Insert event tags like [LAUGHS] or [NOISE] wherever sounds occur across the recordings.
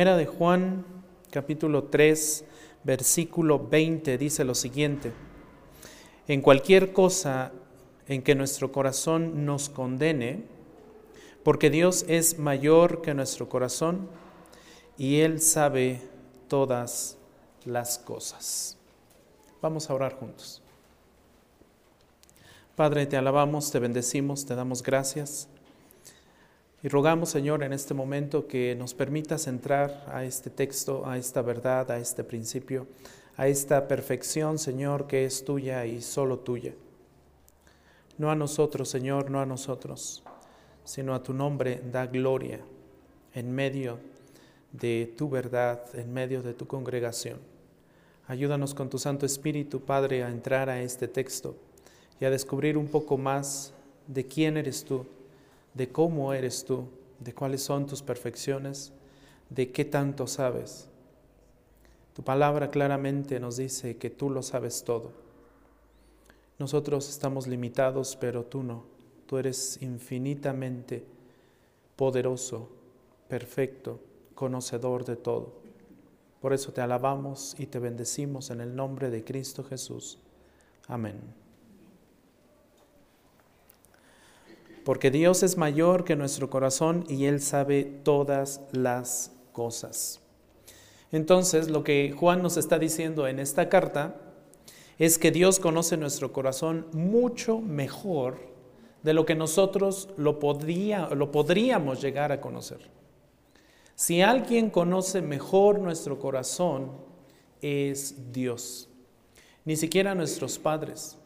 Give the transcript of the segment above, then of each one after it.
Primera de Juan, capítulo 3, versículo 20, dice lo siguiente. En cualquier cosa en que nuestro corazón nos condene, porque Dios es mayor que nuestro corazón y Él sabe todas las cosas. Vamos a orar juntos. Padre, te alabamos, te bendecimos, te damos gracias y rogamos, Señor, en este momento que nos permitas entrar a este texto, a esta verdad, a este principio, a esta perfección, Señor, que es tuya y solo tuya. No a nosotros, Señor, no a nosotros, sino a tu nombre da gloria en medio de tu verdad, en medio de tu congregación. Ayúdanos con tu Santo Espíritu, Padre, a entrar a este texto y a descubrir un poco más de quién eres tú de cómo eres tú, de cuáles son tus perfecciones, de qué tanto sabes. Tu palabra claramente nos dice que tú lo sabes todo. Nosotros estamos limitados, pero tú no. Tú eres infinitamente poderoso, perfecto, conocedor de todo. Por eso te alabamos y te bendecimos en el nombre de Cristo Jesús. Amén. Porque Dios es mayor que nuestro corazón y Él sabe todas las cosas. Entonces, lo que Juan nos está diciendo en esta carta es que Dios conoce nuestro corazón mucho mejor de lo que nosotros lo, lo podríamos llegar a conocer. Si alguien conoce mejor nuestro corazón, es Dios. Ni siquiera nuestros padres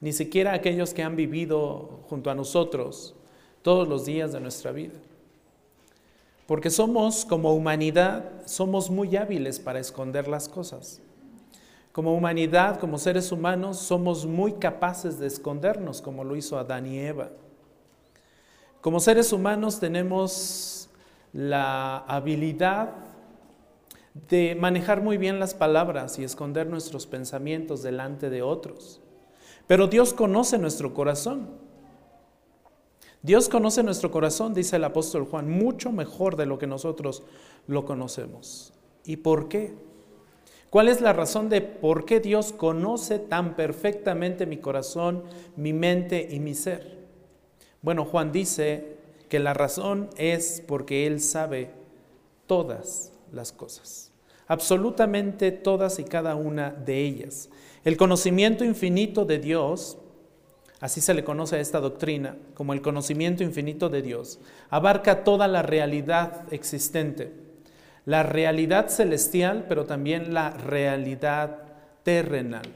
ni siquiera aquellos que han vivido junto a nosotros todos los días de nuestra vida. Porque somos, como humanidad, somos muy hábiles para esconder las cosas. Como humanidad, como seres humanos, somos muy capaces de escondernos, como lo hizo Adán y Eva. Como seres humanos tenemos la habilidad de manejar muy bien las palabras y esconder nuestros pensamientos delante de otros. Pero Dios conoce nuestro corazón. Dios conoce nuestro corazón, dice el apóstol Juan, mucho mejor de lo que nosotros lo conocemos. ¿Y por qué? ¿Cuál es la razón de por qué Dios conoce tan perfectamente mi corazón, mi mente y mi ser? Bueno, Juan dice que la razón es porque Él sabe todas las cosas, absolutamente todas y cada una de ellas. El conocimiento infinito de Dios, así se le conoce a esta doctrina, como el conocimiento infinito de Dios, abarca toda la realidad existente, la realidad celestial, pero también la realidad terrenal.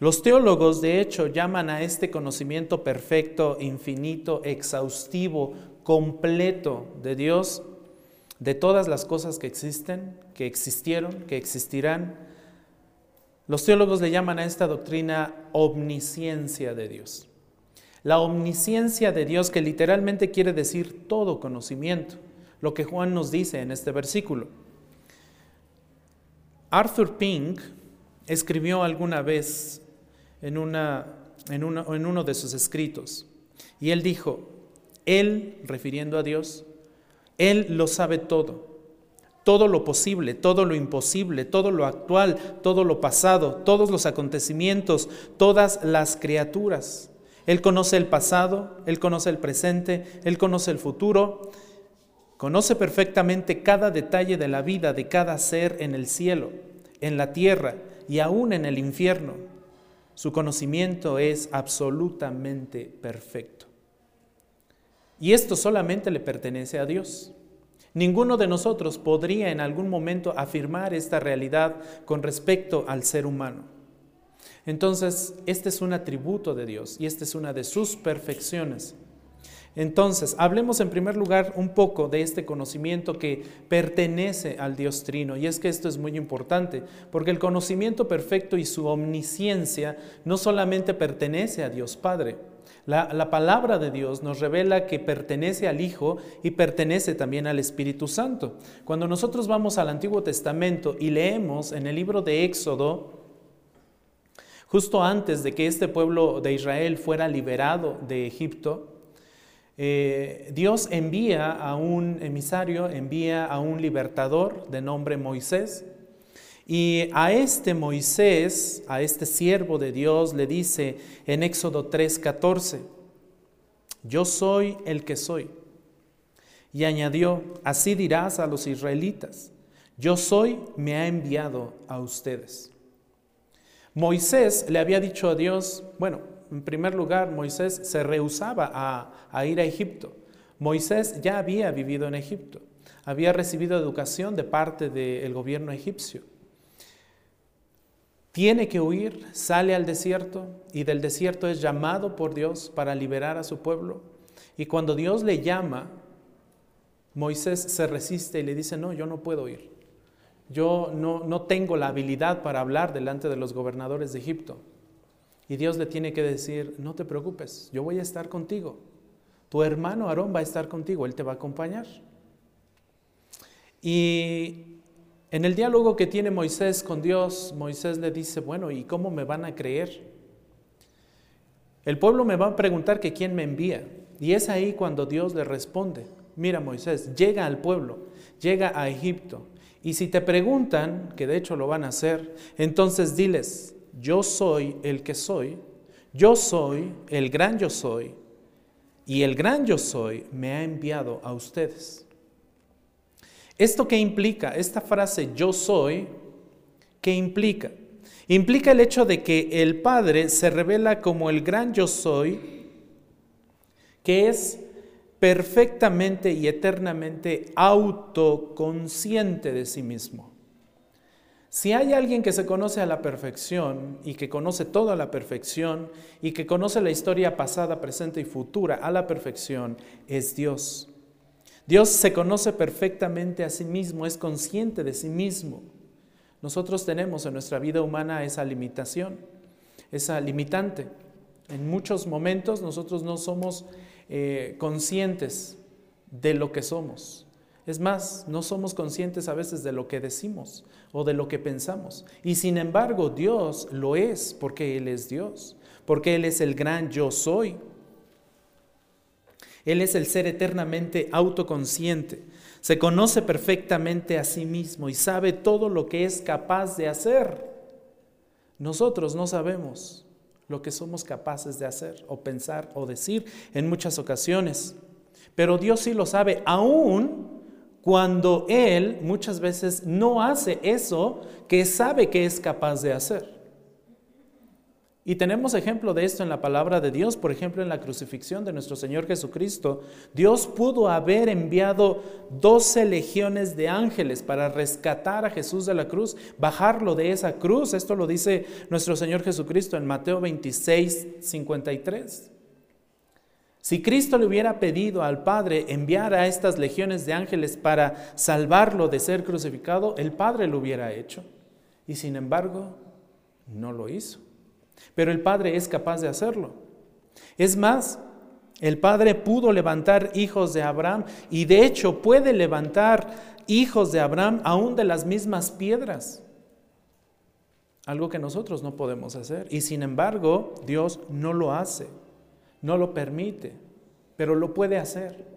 Los teólogos, de hecho, llaman a este conocimiento perfecto, infinito, exhaustivo, completo de Dios, de todas las cosas que existen, que existieron, que existirán, los teólogos le llaman a esta doctrina omnisciencia de Dios. La omnisciencia de Dios que literalmente quiere decir todo conocimiento, lo que Juan nos dice en este versículo. Arthur Pink escribió alguna vez en, uno de sus escritos, y él dijo, Él, refiriendo a Dios, Él lo sabe todo todo lo posible, todo lo imposible, todo lo actual, todo lo pasado, todos los acontecimientos, todas las criaturas. Él conoce el pasado, Él conoce el presente, Él conoce el futuro, conoce perfectamente cada detalle de la vida de cada ser en el cielo, en la tierra y aún en el infierno. Su conocimiento es absolutamente perfecto. Y esto solamente le pertenece a Dios. Ninguno de nosotros podría en algún momento afirmar esta realidad con respecto al ser humano. Entonces, este es un atributo de Dios y esta es una de sus perfecciones. Entonces, hablemos en primer lugar un poco de este conocimiento que pertenece al Dios Trino. Y es que esto es muy importante, porque el conocimiento perfecto y su omnisciencia no solamente pertenece a Dios Padre, la, palabra de Dios nos revela que pertenece al Hijo y pertenece también al Espíritu Santo. Cuando nosotros vamos al Antiguo Testamento y leemos en el libro de Éxodo, justo antes de que este pueblo de Israel fuera liberado de Egipto, eh, Dios envía a un emisario, envía a un libertador de nombre Moisés. Y a este Moisés, a este siervo de Dios, le dice en Éxodo 3:14, yo soy el que soy. Y añadió, así dirás a los israelitas, yo soy, me ha enviado a ustedes. Moisés le había dicho a Dios, bueno, en primer lugar, Moisés se rehusaba a, ir a Egipto. Moisés ya había vivido en Egipto, había recibido educación de parte del gobierno egipcio. Tiene que huir, sale al desierto y del desierto es llamado por Dios para liberar a su pueblo. Y cuando Dios le llama, Moisés se resiste y le dice, no, yo no puedo ir. Yo no, no tengo la habilidad para hablar delante de los gobernadores de Egipto. Y Dios le tiene que decir, no te preocupes, yo voy a estar contigo. Tu hermano Aarón va a estar contigo, él te va a acompañar. Y en el diálogo que tiene Moisés con Dios, Moisés le dice, bueno, ¿y cómo me van a creer? El pueblo me va a preguntar que quién me envía. Y es ahí cuando Dios le responde, mira Moisés, llega al pueblo, llega a Egipto. Y si te preguntan, que de hecho lo van a hacer, entonces diles, yo soy el que soy, yo soy el gran yo soy, y el gran yo soy me ha enviado a ustedes. ¿Esto qué implica? Esta frase yo soy, ¿qué implica? Implica el hecho de que el Padre se revela como el gran yo soy, que es perfectamente y eternamente autoconsciente de sí mismo. Si hay alguien que se conoce a la perfección y que conoce toda la perfección y que conoce la historia pasada, presente y futura a la perfección, es Dios. Dios se conoce perfectamente a sí mismo, es consciente de sí mismo. Nosotros tenemos en nuestra vida humana esa limitación, esa limitante. En muchos momentos nosotros no somos eh, conscientes de lo que somos. Es más, no somos conscientes a veces de lo que decimos o de lo que pensamos. Y sin embargo, Dios lo es porque Él es Dios, porque Él es el gran yo soy. Él es el ser eternamente autoconsciente. Se conoce perfectamente a sí mismo y sabe todo lo que es capaz de hacer. Nosotros no sabemos lo que somos capaces de hacer o pensar o decir en muchas ocasiones. Pero Dios sí lo sabe, aún cuando Él muchas veces no hace eso que sabe que es capaz de hacer. Y tenemos ejemplo de esto en la palabra de Dios, por ejemplo en la crucifixión de nuestro Señor Jesucristo. Dios pudo haber enviado doce legiones de ángeles para rescatar a Jesús de la cruz, bajarlo de esa cruz. Esto lo dice nuestro Señor Jesucristo en Mateo 26, 53. Si Cristo le hubiera pedido al Padre enviar a estas legiones de ángeles para salvarlo de ser crucificado, el Padre lo hubiera hecho. Y sin embargo, no lo hizo. Pero el Padre es capaz de hacerlo. Es más, el Padre pudo levantar hijos de Abraham y de hecho puede levantar hijos de Abraham aún de las mismas piedras. Algo que nosotros no podemos hacer. Y sin embargo, Dios no lo hace, no lo permite, pero lo puede hacer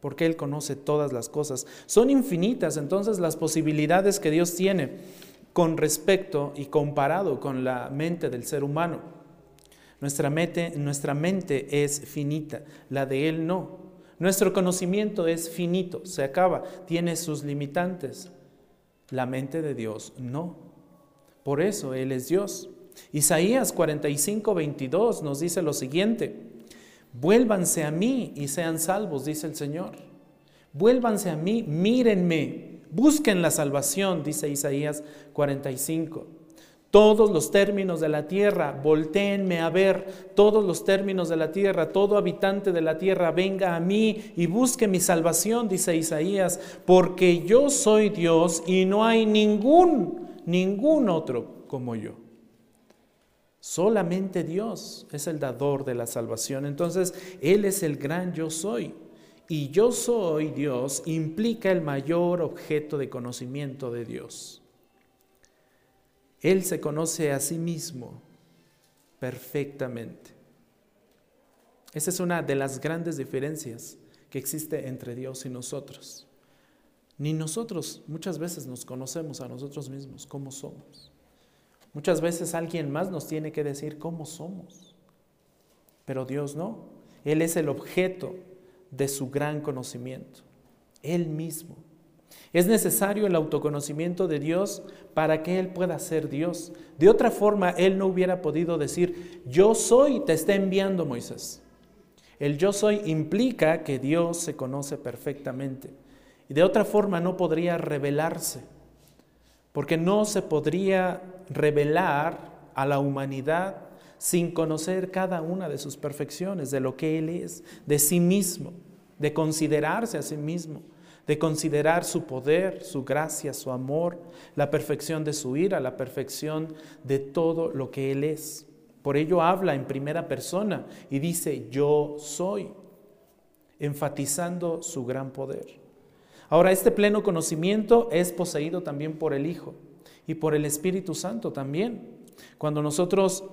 porque Él conoce todas las cosas. Son infinitas entonces las posibilidades que Dios tiene con respecto y comparado con la mente del ser humano. Nuestra mente, nuestra mente es finita, la de Él no. Nuestro conocimiento es finito, se acaba, tiene sus limitantes. La mente de Dios no. Por eso Él es Dios. Isaías 45, 22 nos dice lo siguiente, vuélvanse a mí y sean salvos, dice el Señor. Vuélvanse a mí, mírenme, Busquen la salvación, dice Isaías 45. Todos los términos de la tierra, volteenme a ver, todos los términos de la tierra, todo habitante de la tierra, venga a mí y busque mi salvación, dice Isaías, porque yo soy Dios y no hay ningún, ningún otro como yo. Solamente Dios es el dador de la salvación. Entonces, Él es el gran yo soy y yo soy Dios implica el mayor objeto de conocimiento de Dios. Él se conoce a sí mismo perfectamente. Esa es una de las grandes diferencias que existe entre Dios y nosotros. Ni nosotros muchas veces nos conocemos a nosotros mismos, cómo somos. Muchas veces alguien más nos tiene que decir cómo somos, pero Dios no. Él es el objeto de su gran conocimiento, Él mismo. Es necesario el autoconocimiento de Dios para que Él pueda ser Dios. De otra forma, Él no hubiera podido decir, yo soy, te está enviando Moisés. El yo soy implica que Dios se conoce perfectamente. Y de otra forma no podría revelarse, porque no se podría revelar a la humanidad sin conocer cada una de sus perfecciones, de lo que Él es, de sí mismo, de considerarse a sí mismo, de considerar su poder, su gracia, su amor, la perfección de su ira, la perfección de todo lo que Él es. Por ello habla en primera persona y dice, yo soy, enfatizando su gran poder. Ahora, este pleno conocimiento es poseído también por el Hijo y por el Espíritu Santo también. Cuando nosotros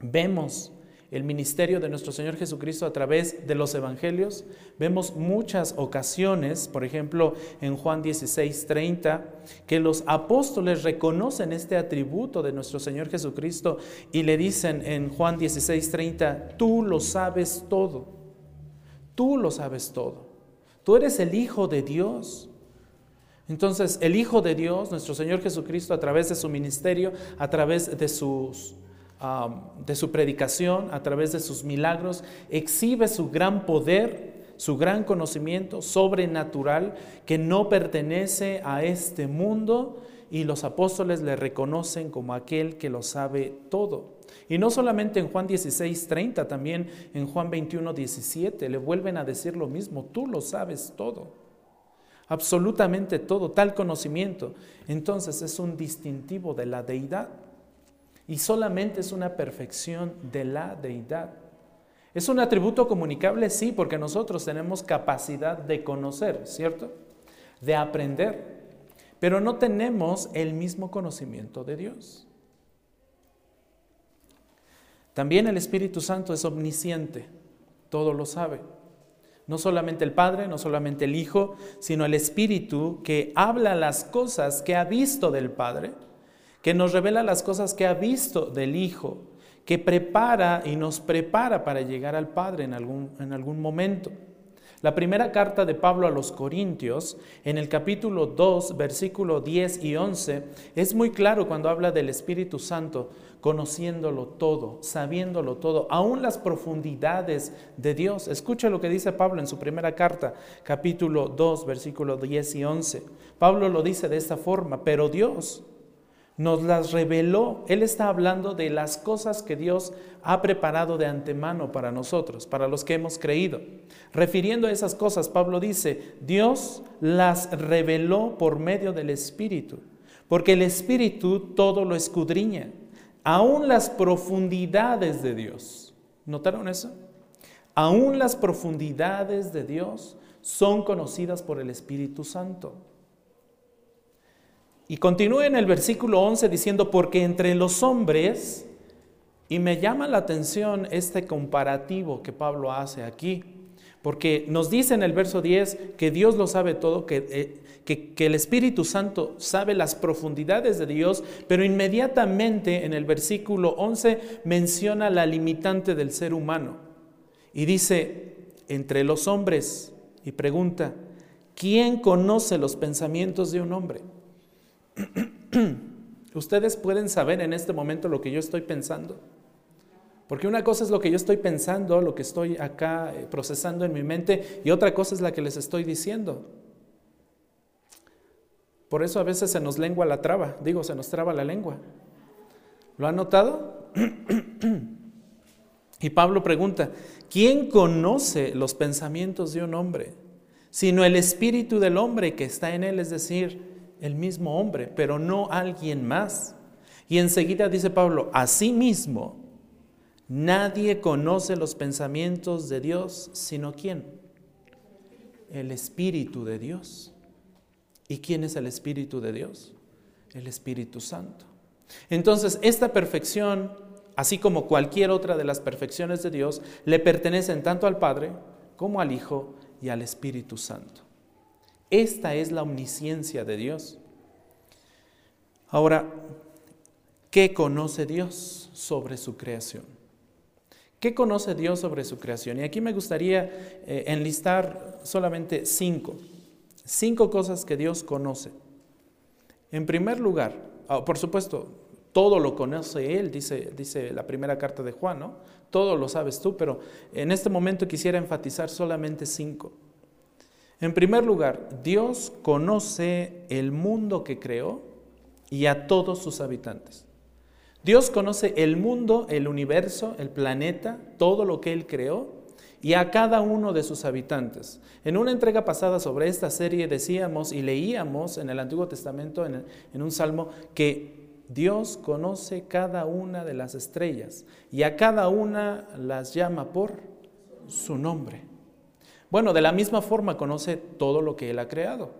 vemos el ministerio de nuestro Señor Jesucristo a través de los evangelios, vemos muchas ocasiones, por ejemplo en Juan 16, 30, que los apóstoles reconocen este atributo de nuestro Señor Jesucristo y le dicen en Juan 16, 30, tú lo sabes todo, tú lo sabes todo. Tú eres el Hijo de Dios. Entonces, el Hijo de Dios, nuestro Señor Jesucristo, a través de su ministerio, a través de, sus, de su predicación, a través de sus milagros, exhibe su gran poder, su gran conocimiento sobrenatural que no pertenece a este mundo y los apóstoles le reconocen como aquel que lo sabe todo. Y no solamente en Juan 16, 30, también en Juan 21, 17, le vuelven a decir lo mismo, tú lo sabes todo, absolutamente todo, tal conocimiento. Entonces es un distintivo de la deidad y solamente es una perfección de la deidad. ¿Es un atributo comunicable? Sí, porque nosotros tenemos capacidad de conocer, ¿cierto? De aprender, pero no tenemos el mismo conocimiento de Dios. También el Espíritu Santo es omnisciente, todo lo sabe. No solamente el Padre, no solamente el Hijo, sino el Espíritu que habla las cosas que ha visto del Padre, que nos revela las cosas que ha visto del Hijo, que prepara y nos prepara para llegar al Padre en algún, en algún momento. La primera carta de Pablo a los Corintios, en el capítulo 2, versículo 10 y 11, es muy claro cuando habla del Espíritu Santo, conociéndolo todo, sabiéndolo todo, aún las profundidades de Dios. Escucha lo que dice Pablo en su primera carta, capítulo 2, versículo 10 y 11. Pablo lo dice de esta forma, pero Dios nos las reveló. Él está hablando de las cosas que Dios ha preparado de antemano para nosotros, para los que hemos creído. Refiriendo a esas cosas, Pablo dice, Dios las reveló por medio del Espíritu, porque el Espíritu todo lo escudriña, aún las profundidades de Dios. ¿Notaron eso? Aún las profundidades de Dios son conocidas por el Espíritu Santo. Y continúa en el versículo 11 diciendo, porque entre los hombres, y me llama la atención este comparativo que Pablo hace aquí, porque nos dice en el verso 10 que Dios lo sabe todo, que, eh, que, que, el Espíritu Santo sabe las profundidades de Dios, pero inmediatamente en el versículo 11 menciona la limitante del ser humano. Y dice, entre los hombres, y pregunta, ¿quién conoce los pensamientos de un hombre? [CLEARS THROAT] Ustedes pueden saber en este momento lo que yo estoy pensando. Porque una cosa es lo que yo estoy pensando, lo que estoy acá eh, procesando en mi mente, y otra cosa es la que les estoy diciendo. Por eso a veces se nos lengua la traba, digo, se nos traba la lengua. ¿Lo han notado? [CLEARS THROAT] y Pablo pregunta, ¿quién conoce los pensamientos de un hombre? Sino el espíritu del hombre que está en él, es decir, el mismo hombre, pero no alguien más. Y enseguida dice Pablo, asimismo, nadie conoce los pensamientos de Dios, sino quién? El Espíritu de Dios. ¿Y quién es el Espíritu de Dios? El Espíritu Santo. Entonces, esta perfección, así como cualquier otra de las perfecciones de Dios, le pertenecen tanto al Padre como al Hijo y al Espíritu Santo. Esta es la omnisciencia de Dios. Ahora, ¿qué conoce Dios sobre su creación? ¿Qué conoce Dios sobre su creación? Y aquí me gustaría eh, enlistar solamente cinco, cinco cosas que Dios conoce. En primer lugar, ah, por supuesto, todo lo conoce Él, dice, dice la primera carta de Juan, ¿no? Todo lo sabes tú, pero en este momento quisiera enfatizar solamente cinco. En primer lugar, Dios conoce el mundo que creó y a todos sus habitantes. Dios conoce el mundo, el universo, el planeta, todo lo que Él creó y a cada uno de sus habitantes. En una entrega pasada sobre esta serie decíamos y leíamos en el Antiguo Testamento, en, un salmo, que Dios conoce cada una de las estrellas y a cada una las llama por su nombre. Bueno, de la misma forma conoce todo lo que Él ha creado.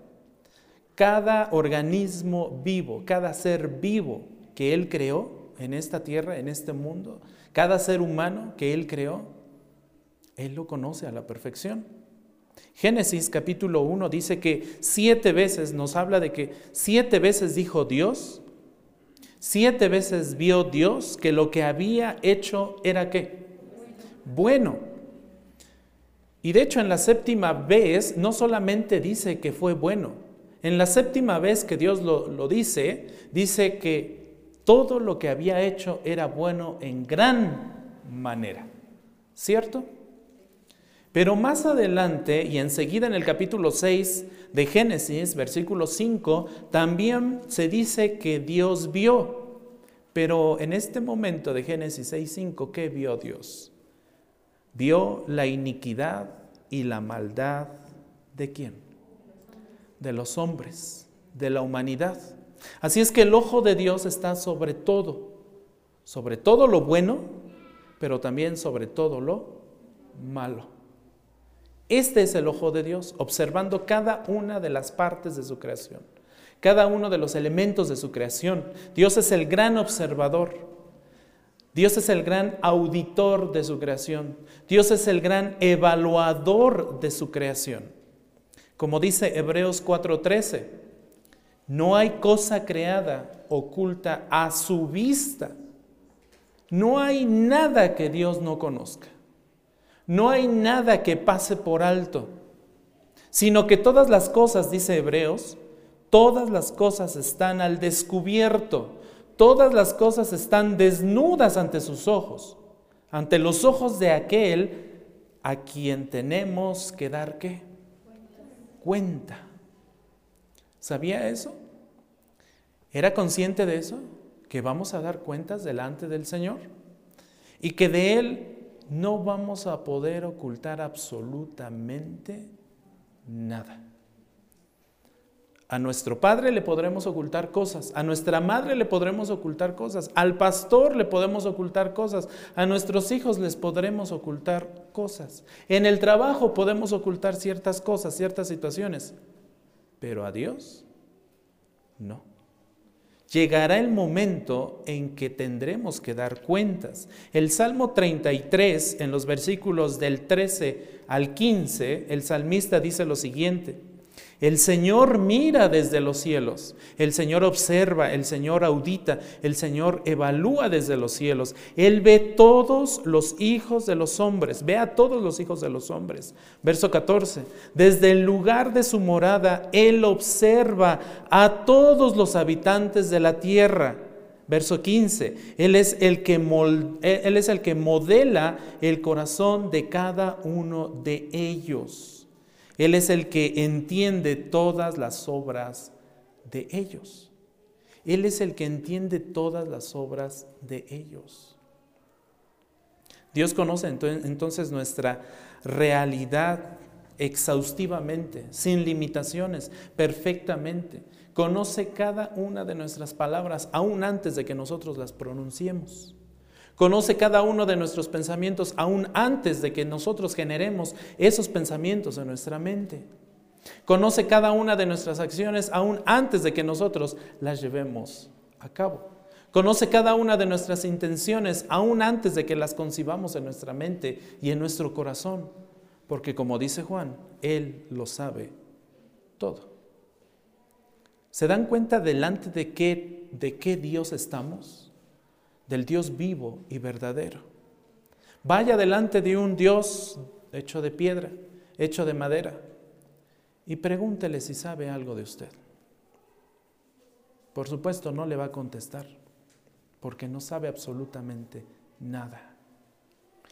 Cada organismo vivo, cada ser vivo que Él creó, en esta tierra, en este mundo, cada ser humano que Él creó, Él lo conoce a la perfección. Génesis capítulo 1 dice que siete veces nos habla de que siete veces dijo Dios, siete veces vio Dios que lo que había hecho era qué? Bueno. Y de hecho en la séptima vez no solamente dice que fue bueno, en la séptima vez que Dios lo, lo dice, dice que todo lo que había hecho era bueno en gran manera. ¿Cierto? Pero más adelante y enseguida en el capítulo 6 de Génesis, versículo 5, también se dice que Dios vio. Pero en este momento de Génesis 6.5, ¿qué vio Dios? Vio la iniquidad y la maldad de quién? De los hombres, de la humanidad. Así es que el ojo de Dios está sobre todo, sobre todo lo bueno, pero también sobre todo lo malo. Este es el ojo de Dios, observando cada una de las partes de su creación, cada uno de los elementos de su creación. Dios es el gran observador. Dios es el gran auditor de su creación. Dios es el gran evaluador de su creación. Como dice Hebreos 4:13, no hay cosa creada oculta a su vista. No hay nada que Dios no conozca. No hay nada que pase por alto, sino que todas las cosas, dice Hebreos, todas las cosas están al descubierto, todas las cosas están desnudas ante sus ojos, ante los ojos de aquel a quien tenemos que dar qué? Cuenta. ¿Sabía eso? ¿Era consciente de eso? Que vamos a dar cuentas delante del Señor y que de Él no vamos a poder ocultar absolutamente nada. A nuestro padre le podremos ocultar cosas, a nuestra madre le podremos ocultar cosas, al pastor le podemos ocultar cosas, a nuestros hijos les podremos ocultar cosas. En el trabajo podemos ocultar ciertas cosas, ciertas situaciones, pero a Dios no. Llegará el momento en que tendremos que dar cuentas. El Salmo 33, en los versículos del 13 al 15, el salmista dice lo siguiente. El Señor mira desde los cielos, el Señor observa, el Señor audita, el Señor evalúa desde los cielos. Él ve todos los hijos de los hombres, ve a todos los hijos de los hombres. Verso 14, desde el lugar de su morada, Él observa a todos los habitantes de la tierra. Verso 15, él es, el que él es el que modela el corazón de cada uno de ellos. Él es el que entiende todas las obras de ellos. Él es el que entiende todas las obras de ellos. Dios conoce entonces nuestra realidad exhaustivamente, sin limitaciones, perfectamente. Conoce cada una de nuestras palabras, aún antes de que nosotros las pronunciemos. Conoce cada uno de nuestros pensamientos aún antes de que nosotros generemos esos pensamientos en nuestra mente. Conoce cada una de nuestras acciones aún antes de que nosotros las llevemos a cabo. Conoce cada una de nuestras intenciones aún antes de que las concibamos en nuestra mente y en nuestro corazón. Porque como dice Juan, Él lo sabe todo. ¿Se dan cuenta delante de qué, de qué Dios estamos? Del Dios vivo y verdadero. Vaya delante de un Dios hecho de piedra, hecho de madera, y pregúntele si sabe algo de usted. Por supuesto, no le va a contestar, porque no sabe absolutamente nada.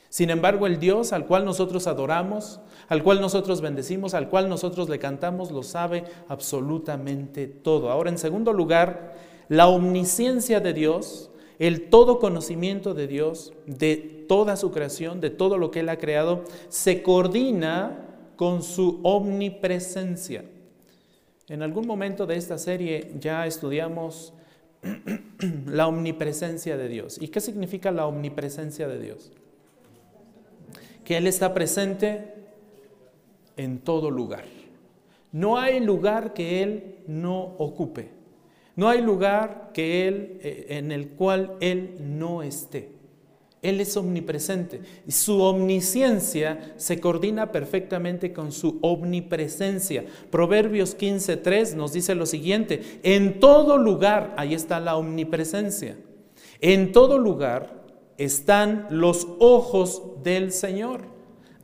Sin embargo, el Dios al cual nosotros adoramos, al cual nosotros bendecimos, al cual nosotros le cantamos, lo sabe absolutamente todo. Ahora, en segundo lugar, la omnisciencia de Dios, el todo conocimiento de Dios, de toda su creación, de todo lo que Él ha creado, se coordina con su omnipresencia. En algún momento de esta serie ya estudiamos [CLEARS THROAT] la omnipresencia de Dios. ¿Y qué significa la omnipresencia de Dios? que Él está presente en todo lugar. No hay lugar que Él no ocupe. No hay lugar que él, eh, en el cual Él no esté. Él es omnipresente y su omnisciencia se coordina perfectamente con su omnipresencia. Proverbios 15.3 nos dice lo siguiente, en todo lugar, ahí está la omnipresencia, en todo lugar están los ojos del Señor.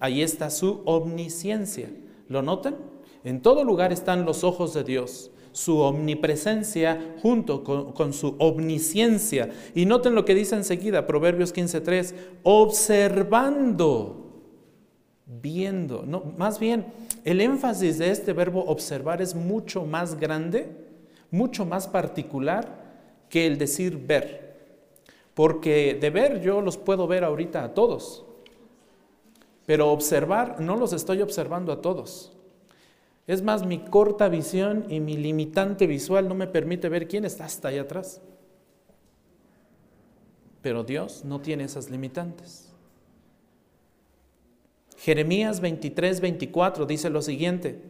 Ahí está su omnisciencia. ¿Lo notan? En todo lugar están los ojos de Dios, su omnipresencia junto con, su omnisciencia. Y noten lo que dice enseguida, Proverbios 15.3, observando, viendo. No, más bien, el énfasis de este verbo observar es mucho más grande, mucho más particular que el decir ver. Porque de ver yo los puedo ver ahorita a todos, pero observar no los estoy observando a todos. Es más, mi corta visión y mi limitante visual no me permite ver quién está hasta allá atrás. Pero Dios no tiene esas limitantes. Jeremías 23, 24 dice lo siguiente.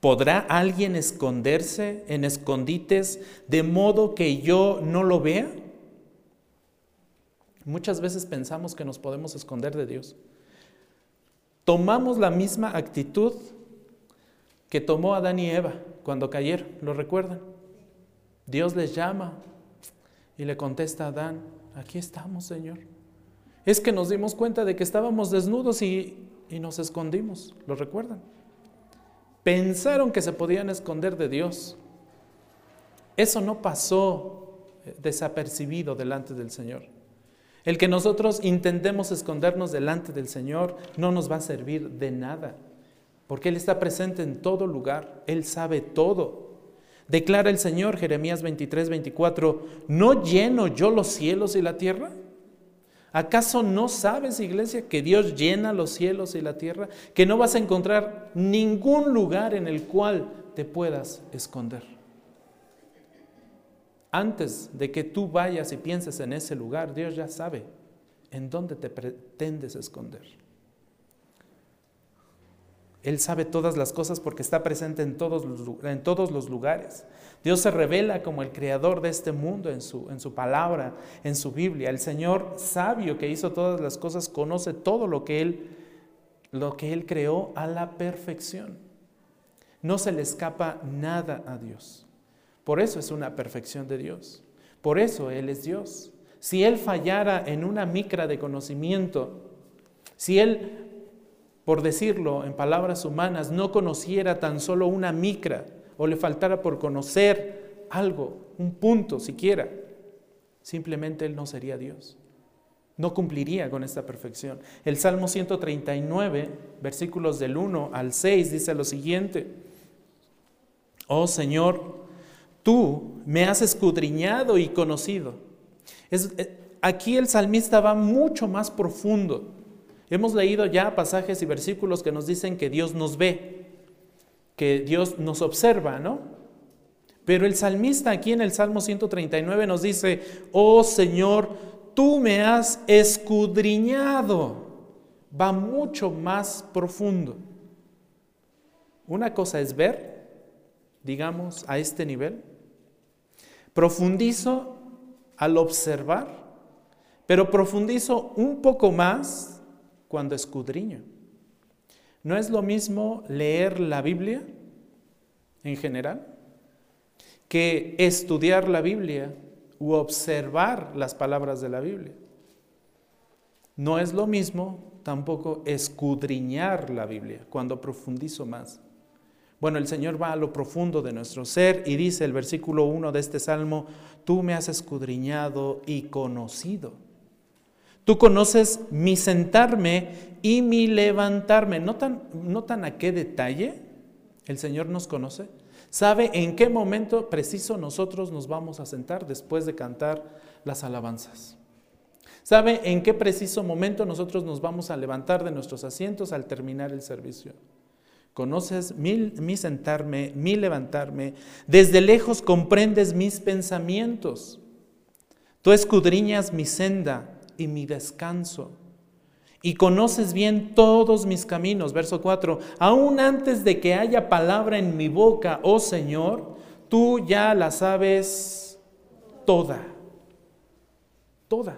¿Podrá alguien esconderse en escondites de modo que yo no lo vea? Muchas veces pensamos que nos podemos esconder de Dios. Tomamos la misma actitud que tomó Adán y Eva cuando cayeron, ¿lo recuerdan? Dios les llama y le contesta a Adán, aquí estamos, Señor. Es que nos dimos cuenta de que estábamos desnudos y, y nos escondimos, ¿lo recuerdan? Pensaron que se podían esconder de Dios. Eso no pasó eh, desapercibido delante del Señor. El que nosotros intentemos escondernos delante del Señor no nos va a servir de nada, porque Él está presente en todo lugar, Él sabe todo. Declara el Señor, Jeremías 23, 24, ¿no lleno yo los cielos y la tierra? ¿Acaso no sabes, iglesia, que Dios llena los cielos y la tierra? Que no vas a encontrar ningún lugar en el cual te puedas esconder. Antes de que tú vayas y pienses en ese lugar, Dios ya sabe en dónde te pretendes esconder. Él sabe todas las cosas porque está presente en todos los, lugares. Dios se revela como el creador de este mundo en su, en su palabra, en su Biblia. El Señor sabio que hizo todas las cosas conoce todo lo que Él, lo que Él creó a la perfección. No se le escapa nada a Dios. Por eso es una perfección de Dios. Por eso Él es Dios. Si Él fallara en una micra de conocimiento, si Él, por decirlo en palabras humanas, no conociera tan solo una micra o le faltara por conocer algo, un punto siquiera, simplemente Él no sería Dios. No cumpliría con esta perfección. El Salmo 139, versículos del 1 al 6, dice lo siguiente. Oh Señor, tú me has escudriñado y conocido. Eh, aquí el salmista va mucho más profundo. Hemos leído ya pasajes y versículos que nos dicen que Dios nos ve, que Dios nos observa, ¿no? Pero el salmista aquí en el Salmo 139 nos dice, oh Señor, tú me has escudriñado. Va mucho más profundo. Una cosa es ver, digamos, a este nivel, Profundizo al observar, pero profundizo un poco más cuando escudriño. ¿No es lo mismo leer la Biblia en general que estudiar la Biblia u observar las palabras de la Biblia? No es lo mismo tampoco escudriñar la Biblia cuando profundizo más. Bueno, el Señor va a lo profundo de nuestro ser y dice el versículo 1 de este salmo, tú me has escudriñado y conocido. Tú conoces mi sentarme y mi levantarme. ¿Notan, ¿Notan a qué detalle el Señor nos conoce? Sabe en qué momento preciso nosotros nos vamos a sentar después de cantar las alabanzas. Sabe en qué preciso momento nosotros nos vamos a levantar de nuestros asientos al terminar el servicio. Conoces mi, mi, sentarme, mi levantarme. Desde lejos comprendes mis pensamientos. Tú escudriñas mi senda y mi descanso. Y conoces bien todos mis caminos. Verso 4. Aún antes de que haya palabra en mi boca, oh Señor, tú ya la sabes toda. Toda.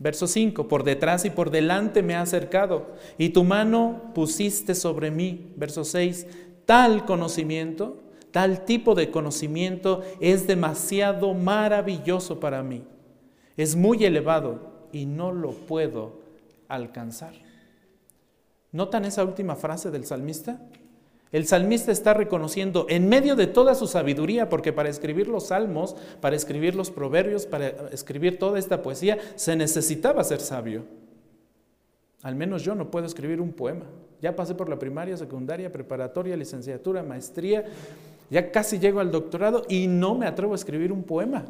Verso 5, por detrás y por delante me ha acercado, y tu mano pusiste sobre mí. Verso 6, tal conocimiento, tal tipo de conocimiento es demasiado maravilloso para mí. Es muy elevado y no lo puedo alcanzar. ¿Notan esa última frase del salmista? El salmista está reconociendo en medio de toda su sabiduría, porque para escribir los salmos, para escribir los proverbios, para escribir toda esta poesía, se necesitaba ser sabio. Al menos yo no puedo escribir un poema. Ya pasé por la primaria, secundaria, preparatoria, licenciatura, maestría, ya casi llego al doctorado y no me atrevo a escribir un poema.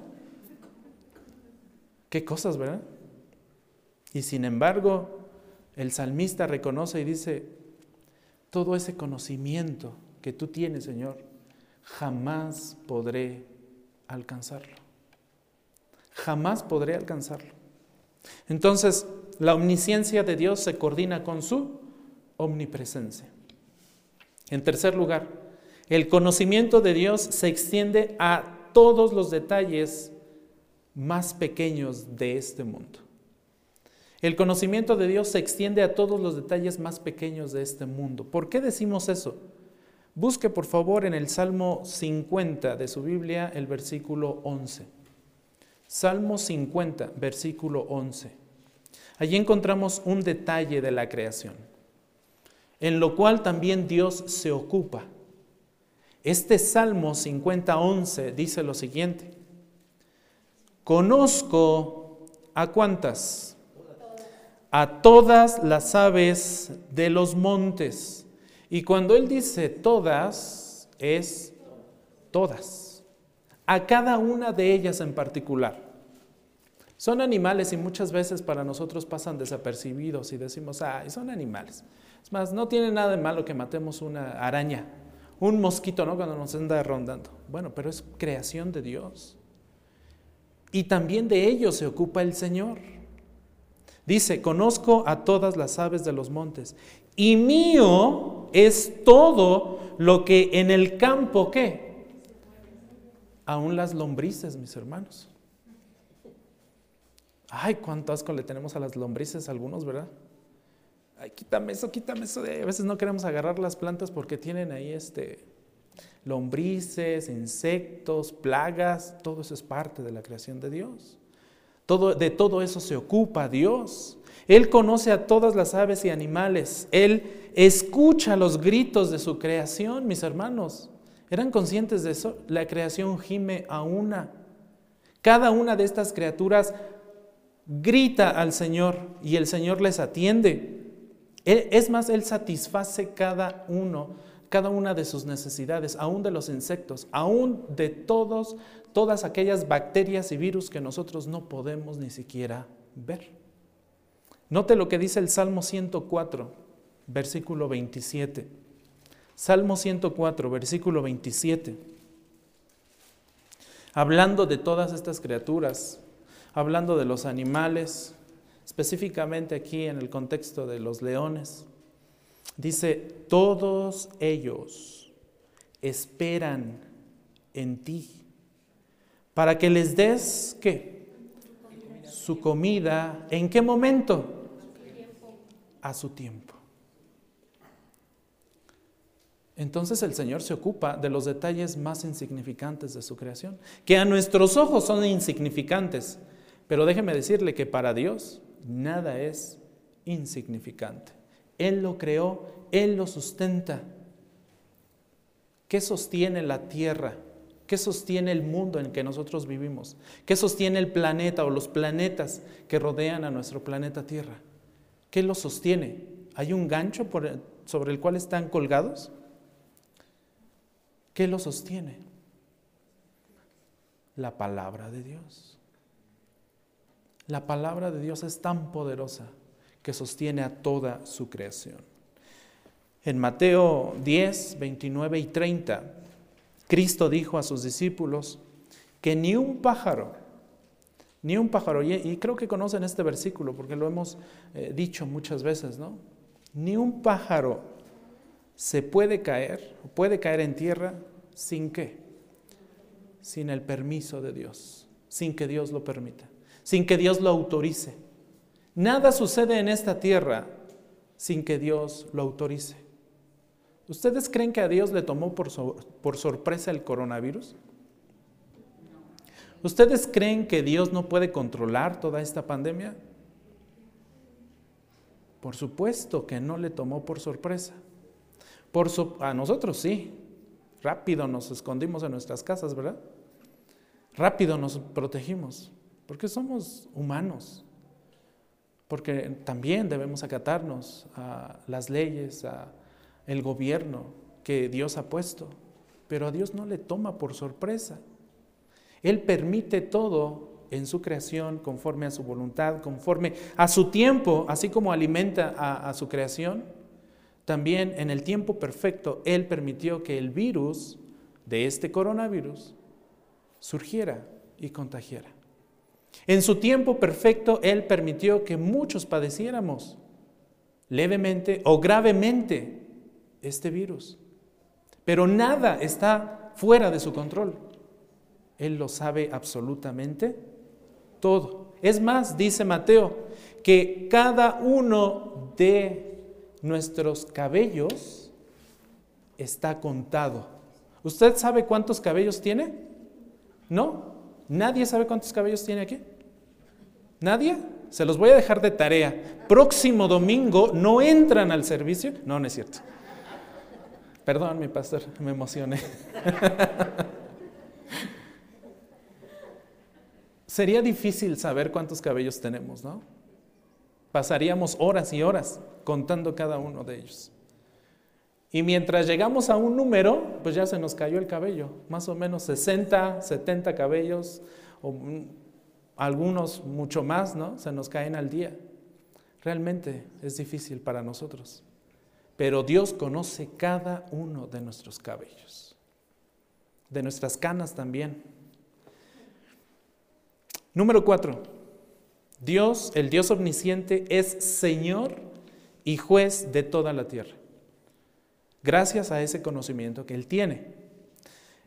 Qué cosas, ¿verdad? Y sin embargo, el salmista reconoce y dice, todo ese conocimiento que tú tienes, Señor, jamás podré alcanzarlo. Jamás podré alcanzarlo. Entonces, la omnisciencia de Dios se coordina con su omnipresencia. En tercer lugar, el conocimiento de Dios se extiende a todos los detalles más pequeños de este mundo. El conocimiento de Dios se extiende a todos los detalles más pequeños de este mundo. ¿Por qué decimos eso? Busque por favor en el Salmo 50 de su Biblia el versículo 11. Salmo 50, versículo 11. Allí encontramos un detalle de la creación, en lo cual también Dios se ocupa. Este Salmo 50, 11 dice lo siguiente. Conozco a cuántas a todas las aves de los montes. Y cuando él dice todas, es todas. A cada una de ellas en particular. Son animales y muchas veces para nosotros pasan desapercibidos y decimos, ay, son animales. Es más, no tiene nada de malo que matemos una araña, un mosquito, ¿no? Cuando nos anda rondando. Bueno, pero es creación de Dios. Y también de ellos se ocupa el Señor. Dice, conozco a todas las aves de los montes y mío es todo lo que en el campo, ¿qué? Aún las lombrices, mis hermanos. Ay, cuánto asco le tenemos a las lombrices algunos, ¿verdad? Ay, quítame eso, quítame eso. De... A veces no queremos agarrar las plantas porque tienen ahí este lombrices, insectos, plagas, todo eso es parte de la creación de Dios de todo eso se ocupa Dios. Él conoce a todas las aves y animales. Él escucha los gritos de su creación, mis hermanos. ¿Eran conscientes de eso? La creación gime a una. Cada una de estas criaturas grita al Señor y el Señor les atiende. Es más, Él satisface cada uno, cada una de sus necesidades, aún de los insectos, aún de todos todas aquellas bacterias y virus que nosotros no podemos ni siquiera ver. Note lo que dice el Salmo 104, versículo 27. Salmo 104, versículo 27. Hablando de todas estas criaturas, hablando de los animales, específicamente aquí en el contexto de los leones, dice, todos ellos esperan en ti para que les des, ¿qué? Su comida. ¿En qué momento? a su tiempo. Entonces el Señor se ocupa de los detalles más insignificantes de su creación, que a nuestros ojos son insignificantes, pero déjeme decirle que para Dios nada es insignificante. Él lo creó, Él lo sustenta. ¿Qué sostiene la tierra? ¿Qué sostiene el mundo en que nosotros vivimos? ¿Qué sostiene el planeta o los planetas que rodean a nuestro planeta Tierra? ¿Qué lo sostiene? ¿Hay un gancho sobre el cual están colgados? ¿Qué lo sostiene? La palabra de Dios. La palabra de Dios es tan poderosa que sostiene a toda su creación. En Mateo 10, 29 y 30, Cristo dijo a sus discípulos que ni un pájaro, ni un pájaro, y, creo que conocen este versículo porque lo hemos eh, dicho muchas veces, ¿no? Ni un pájaro se puede caer, puede caer en tierra sin qué? Sin el permiso de Dios, sin que Dios lo permita, sin que Dios lo autorice. Nada sucede en esta tierra sin que Dios lo autorice. ¿Ustedes creen que a Dios le tomó por, sorpresa el coronavirus? ¿Ustedes creen que Dios no puede controlar toda esta pandemia? Por supuesto que no le tomó por sorpresa. Por a nosotros sí. Rápido nos escondimos en nuestras casas, ¿verdad? Rápido nos protegimos, porque somos humanos, porque también debemos acatarnos a las leyes, a el gobierno que Dios ha puesto, pero a Dios no le toma por sorpresa. Él permite todo en su creación conforme a su voluntad, conforme a su tiempo, así como alimenta a, a su creación también en el tiempo perfecto, Él permitió que el virus de este coronavirus surgiera y contagiara. En su tiempo perfecto, Él permitió que muchos padeciéramos levemente o gravemente este virus. Pero nada está fuera de su control. Él lo sabe absolutamente todo. Es más, dice Mateo, que cada uno de nuestros cabellos está contado. ¿Usted sabe cuántos cabellos tiene? ¿No? ¿Nadie sabe cuántos cabellos tiene aquí? ¿Nadie? Se los voy a dejar de tarea. Próximo domingo no entran al servicio. No, no es cierto. Perdón, mi pastor, me emocioné. [LAUGHS] Sería difícil saber cuántos cabellos tenemos, ¿no? Pasaríamos horas y horas contando cada uno de ellos. Y mientras llegamos a un número, pues ya se nos cayó el cabello, más o menos 60, 70 cabellos, o algunos mucho más, ¿no? Se nos caen al día. Realmente es difícil para nosotros. Pero Dios conoce cada uno de nuestros cabellos, de nuestras canas también. Número cuatro, Dios, el Dios omnisciente, es Señor y juez de toda la tierra. Gracias a ese conocimiento que Él tiene.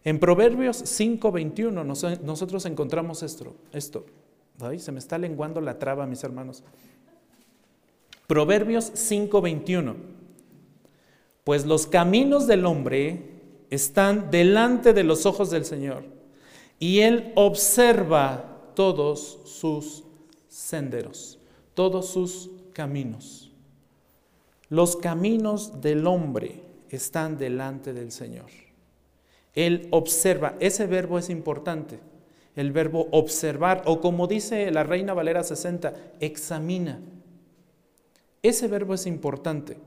En Proverbios 5:21 nosotros encontramos esto. esto. Ay, se me está lenguando la traba, mis hermanos. Proverbios 5:21. Pues los caminos del hombre están delante de los ojos del Señor, y Él observa todos sus senderos, todos sus caminos. Los caminos del hombre están delante del Señor. Él observa, ese verbo es importante, el verbo observar, o como dice la Reina Valera 60, examina. Ese verbo es importante.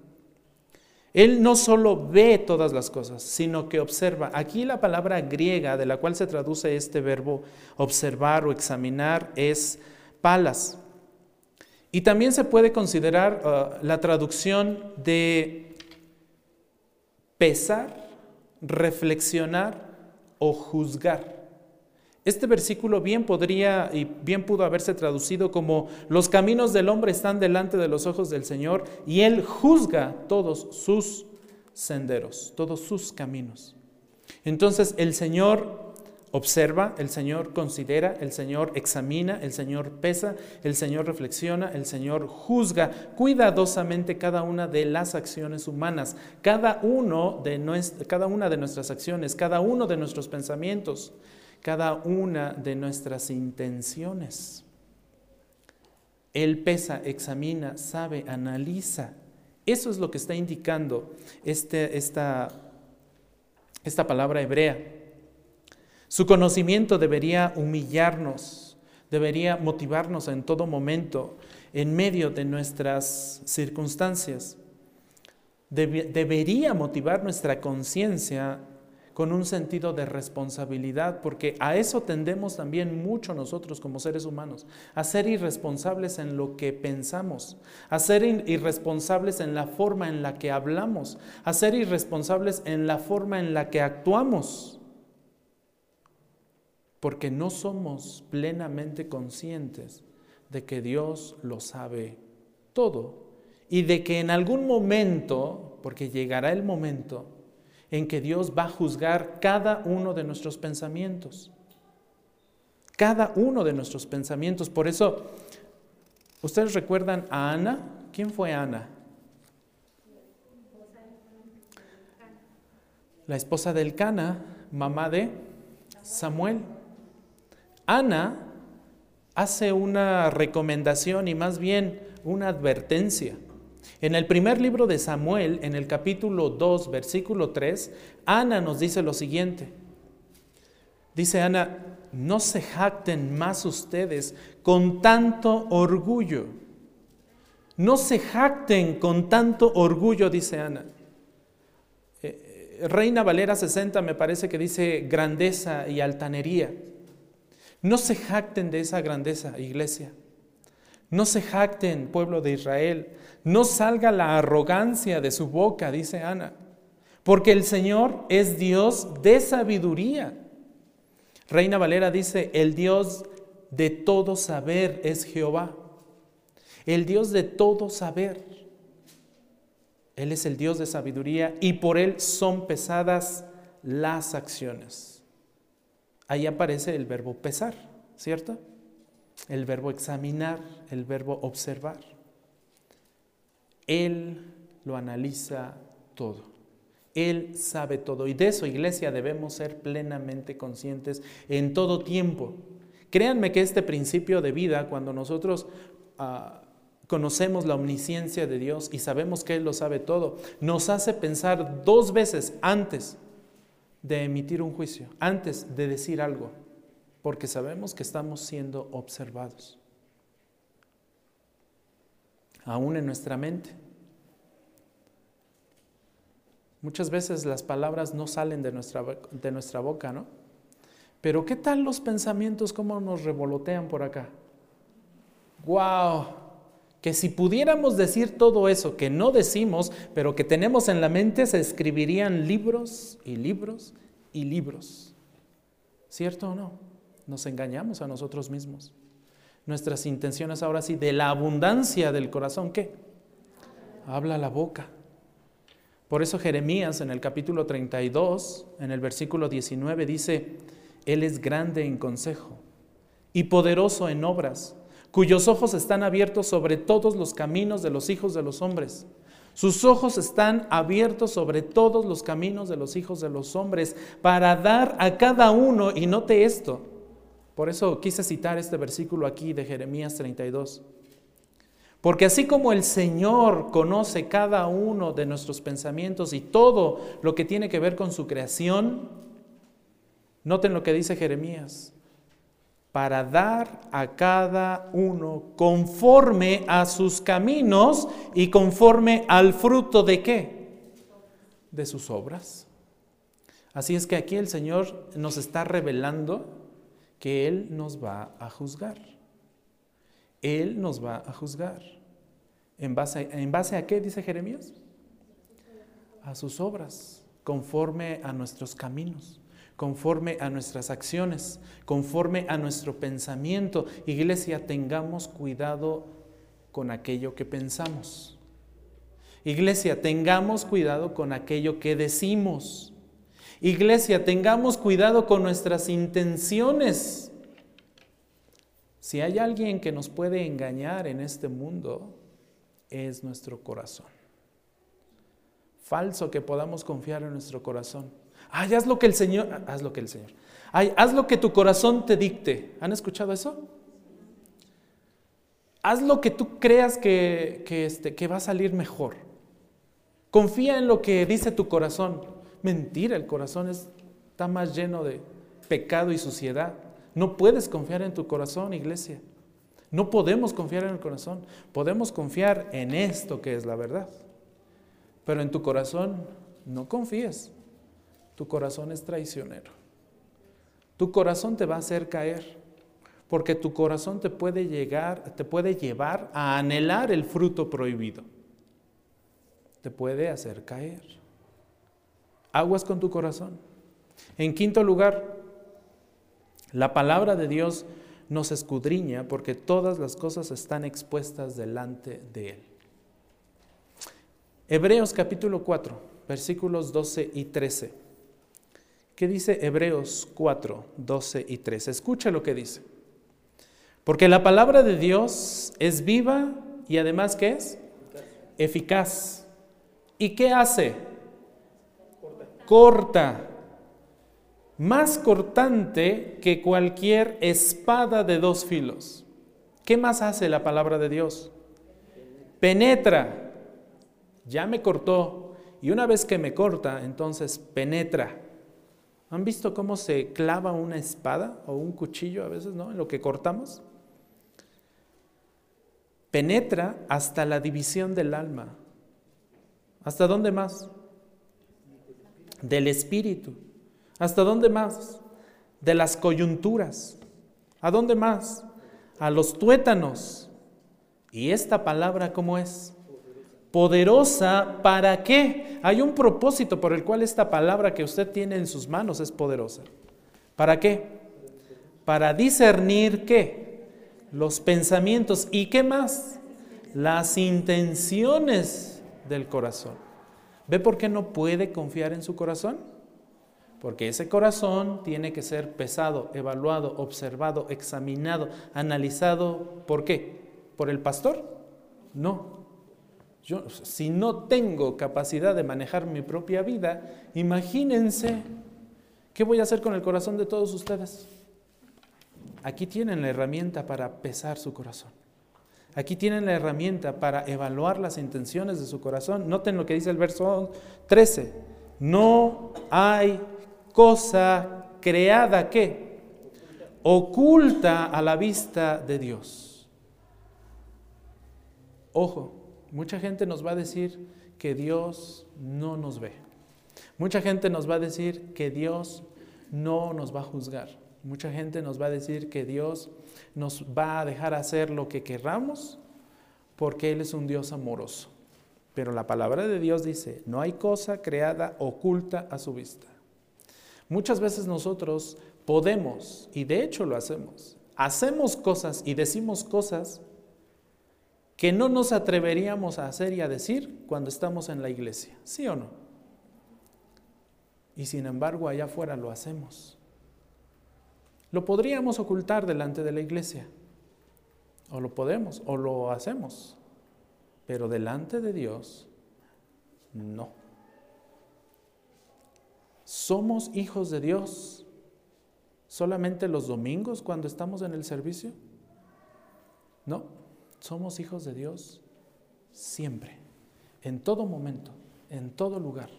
Él no solo ve todas las cosas, sino que observa. Aquí la palabra griega de la cual se traduce este verbo observar o examinar es palas. Y también se puede considerar uh, la traducción de pesar, reflexionar o juzgar. Este versículo bien podría y bien pudo haberse traducido como los caminos del hombre están delante de los ojos del Señor y Él juzga todos sus senderos, todos sus caminos. Entonces el Señor observa, el Señor considera, el Señor examina, el Señor pesa, el Señor reflexiona, el Señor juzga cuidadosamente cada una de las acciones humanas, cada, uno de cada una de nuestras acciones, cada uno de nuestros pensamientos, cada una de nuestras intenciones. Él pesa, examina, sabe, analiza. Eso es lo que está indicando este, esta, esta palabra hebrea. Su conocimiento debería humillarnos, debería motivarnos en todo momento, en medio de nuestras circunstancias. debería motivar nuestra conciencia con un sentido de responsabilidad, porque a eso tendemos también mucho nosotros como seres humanos, a ser irresponsables en lo que pensamos, a ser irresponsables en la forma en la que hablamos, a ser irresponsables en la forma en la que actuamos, porque no somos plenamente conscientes de que Dios lo sabe todo y de que en algún momento, porque llegará el momento, en que Dios va a juzgar cada uno de nuestros pensamientos. Cada uno de nuestros pensamientos. Por eso, ¿ustedes recuerdan a Ana? ¿Quién fue Ana? La esposa del Cana, mamá de Samuel. Ana hace una recomendación y más bien una advertencia. En el primer libro de Samuel, en el capítulo 2, versículo 3, Ana nos dice lo siguiente. Dice Ana, no se jacten más ustedes con tanto orgullo. No se jacten con tanto orgullo, dice Ana. Eh, eh, Reina Valera 60 me parece que dice grandeza y altanería. No se jacten de esa grandeza, iglesia. No se jacten, pueblo de Israel, no salga la arrogancia de su boca, dice Ana, porque el Señor es Dios de sabiduría. Reina Valera dice, el Dios de todo saber es Jehová. El Dios de todo saber. Él es el Dios de sabiduría y por Él son pesadas las acciones. Ahí aparece el verbo pesar, ¿cierto? El verbo examinar, el verbo observar. Él lo analiza todo. Él sabe todo. Y de eso, iglesia, debemos ser plenamente conscientes en todo tiempo. Créanme que este principio de vida, cuando nosotros ah, conocemos la omnisciencia de Dios y sabemos que Él lo sabe todo, nos hace pensar dos veces antes de emitir un juicio, antes de decir algo, porque sabemos que estamos siendo observados aún en nuestra mente. Muchas veces las palabras no salen de nuestra, de nuestra boca, ¿no? Pero ¿qué tal los pensamientos, cómo nos revolotean por acá? ¡Wow! Que si pudiéramos decir todo eso que no decimos, pero que tenemos en la mente, se escribirían libros y libros y libros. ¿Cierto o no? Nos engañamos a nosotros mismos nuestras intenciones ahora sí, de la abundancia del corazón, ¿qué? Habla la boca. Por eso Jeremías en el capítulo 32, en el versículo 19, dice, Él es grande en consejo y poderoso en obras, cuyos ojos están abiertos sobre todos los caminos de los hijos de los hombres. Sus ojos están abiertos sobre todos los caminos de los hijos de los hombres para dar a cada uno, y note esto, por eso quise citar este versículo aquí de Jeremías 32. Porque así como el Señor conoce cada uno de nuestros pensamientos y todo lo que tiene que ver con su creación, noten lo que dice Jeremías, para dar a cada uno conforme a sus caminos y conforme al fruto de qué? De sus obras. Así es que aquí el Señor nos está revelando que Él nos va a juzgar. Él nos va a juzgar. ¿En base, ¿En base a qué dice Jeremías? A sus obras, conforme a nuestros caminos, conforme a nuestras acciones, conforme a nuestro pensamiento. Iglesia, tengamos cuidado con aquello que pensamos. Iglesia, tengamos cuidado con aquello que decimos. Iglesia, tengamos cuidado con nuestras intenciones. Si hay alguien que nos puede engañar en este mundo, es nuestro corazón. Falso que podamos confiar en nuestro corazón. Ay, haz lo que el Señor, haz lo que el Señor. Haz lo que tu corazón te dicte. ¿Han escuchado eso? Haz lo que tú creas que, que, este, que va a salir mejor. Confía en lo que dice tu corazón. Mentira, el corazón está más lleno de pecado y suciedad. No puedes confiar en tu corazón, iglesia. No podemos confiar en el corazón. Podemos confiar en esto que es la verdad. Pero en tu corazón no confíes. Tu corazón es traicionero. Tu corazón te va a hacer caer. Porque tu corazón te puede llegar, te puede llevar a anhelar el fruto prohibido. Te puede hacer caer aguas con tu corazón. En quinto lugar, la palabra de Dios nos escudriña porque todas las cosas están expuestas delante de Él. Hebreos capítulo 4, versículos 12 y 13. ¿Qué dice Hebreos 4, 12 y 13? Escucha lo que dice. Porque la palabra de Dios es viva y además ¿qué es? Eficaz. ¿Y qué hace? corta, más cortante que cualquier espada de dos filos. ¿Qué más hace la palabra de Dios? Penetra. Ya me cortó. Y una vez que me corta, entonces penetra. ¿Han visto cómo se clava una espada o un cuchillo a veces, ¿no? En lo que cortamos. Penetra hasta la división del alma. ¿Hasta dónde más? del espíritu. ¿Hasta dónde más? De las coyunturas. ¿A dónde más? A los tuétanos. ¿Y esta palabra cómo es? Poderosa para qué? Hay un propósito por el cual esta palabra que usted tiene en sus manos es poderosa. ¿Para qué? Para discernir qué? Los pensamientos. ¿Y qué más? Las intenciones del corazón. ¿Ve por qué no puede confiar en su corazón? Porque ese corazón tiene que ser pesado, evaluado, observado, examinado, analizado. ¿Por qué? ¿Por el pastor? No. Yo, si no tengo capacidad de manejar mi propia vida, imagínense qué voy a hacer con el corazón de todos ustedes. Aquí tienen la herramienta para pesar su corazón. Aquí tienen la herramienta para evaluar las intenciones de su corazón. Noten lo que dice el verso 13. No hay cosa creada que oculta a la vista de Dios. Ojo, mucha gente nos va a decir que Dios no nos ve. Mucha gente nos va a decir que Dios no nos va a juzgar. Mucha gente nos va a decir que Dios nos va a dejar hacer lo que querramos porque Él es un Dios amoroso. Pero la palabra de Dios dice, no hay cosa creada oculta a su vista. Muchas veces nosotros podemos, y de hecho lo hacemos, hacemos cosas y decimos cosas que no nos atreveríamos a hacer y a decir cuando estamos en la iglesia, ¿sí o no? Y sin embargo allá afuera lo hacemos. Lo podríamos ocultar delante de la iglesia, o lo podemos, o lo hacemos, pero delante de Dios, no. ¿Somos hijos de Dios solamente los domingos cuando estamos en el servicio? No, somos hijos de Dios siempre, en todo momento, en todo lugar.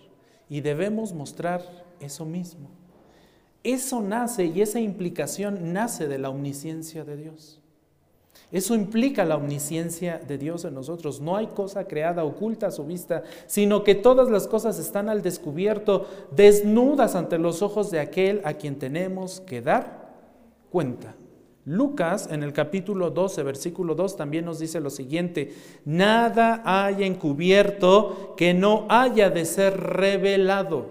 Y debemos mostrar eso mismo. Eso nace y esa implicación nace de la omnisciencia de Dios. Eso implica la omnisciencia de Dios en nosotros. No hay cosa creada oculta a su vista, sino que todas las cosas están al descubierto, desnudas ante los ojos de aquel a quien tenemos que dar cuenta. Lucas en el capítulo 12, versículo 2 también nos dice lo siguiente, nada hay encubierto que no haya de ser revelado,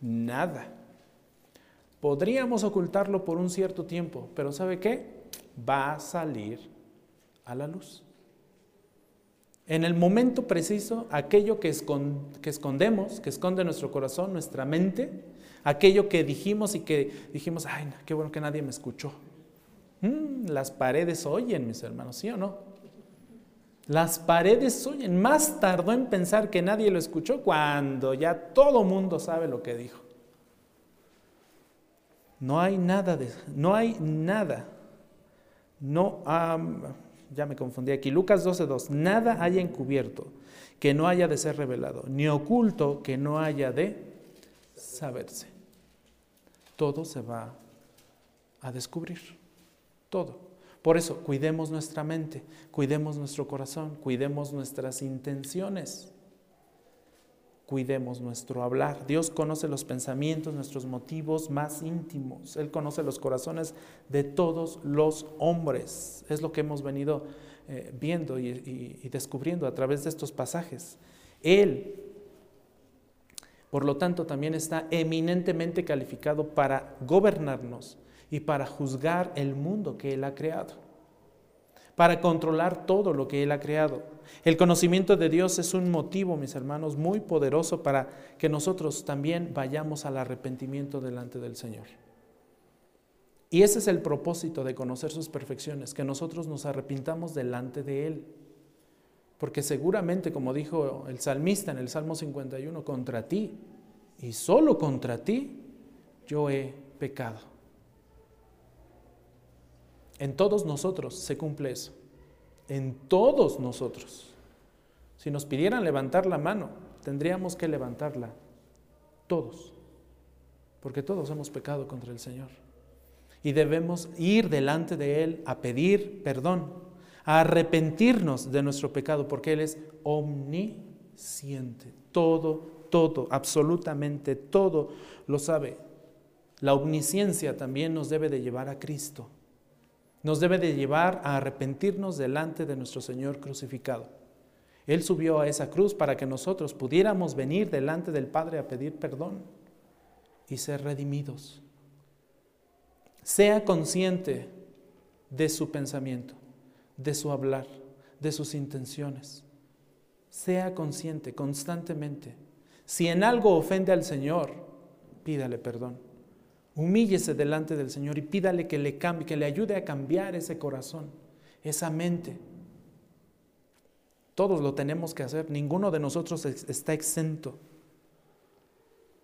nada. Podríamos ocultarlo por un cierto tiempo, pero ¿sabe qué? Va a salir a la luz. En el momento preciso, aquello que, escondemos, que esconde nuestro corazón, nuestra mente, Aquello que dijimos y que dijimos, ay, qué bueno que nadie me escuchó. Mm, las paredes oyen, mis hermanos, ¿sí o no? Las paredes oyen. Más tardó en pensar que nadie lo escuchó cuando ya todo mundo sabe lo que dijo. No hay nada de, no hay nada. No, ya me confundí aquí. Lucas 12:2. Nada haya encubierto que no haya de ser revelado, ni oculto que no haya de saberse. Todo se va a descubrir. Todo. Por eso, cuidemos nuestra mente, cuidemos nuestro corazón, cuidemos nuestras intenciones, cuidemos nuestro hablar. Dios conoce los pensamientos, nuestros motivos más íntimos. Él conoce los corazones de todos los hombres. Es lo que hemos venido eh, viendo y descubriendo a través de estos pasajes. Él por lo tanto, también está eminentemente calificado para gobernarnos y para juzgar el mundo que Él ha creado, para controlar todo lo que Él ha creado. El conocimiento de Dios es un motivo, mis hermanos, muy poderoso para que nosotros también vayamos al arrepentimiento delante del Señor. Y ese es el propósito de conocer sus perfecciones, que nosotros nos arrepintamos delante de Él. Porque seguramente, como dijo el salmista en el Salmo 51, contra ti y solo contra ti yo he pecado. En todos nosotros se cumple eso. En todos nosotros. Si nos pidieran levantar la mano, tendríamos que levantarla. Todos. Porque todos hemos pecado contra el Señor. Y debemos ir delante de Él a pedir perdón a arrepentirnos de nuestro pecado, porque Él es omnisciente. Todo, todo, absolutamente todo lo sabe. La omnisciencia también nos debe de llevar a Cristo. Nos debe de llevar a arrepentirnos delante de nuestro Señor crucificado. Él subió a esa cruz para que nosotros pudiéramos venir delante del Padre a pedir perdón y ser redimidos. Sea consciente de su pensamiento de su hablar, de sus intenciones. Sea consciente constantemente. Si en algo ofende al Señor, pídale perdón. Humíllese delante del Señor y pídale que le cambie, que le ayude a cambiar ese corazón, esa mente. Todos lo tenemos que hacer, ninguno de nosotros está exento.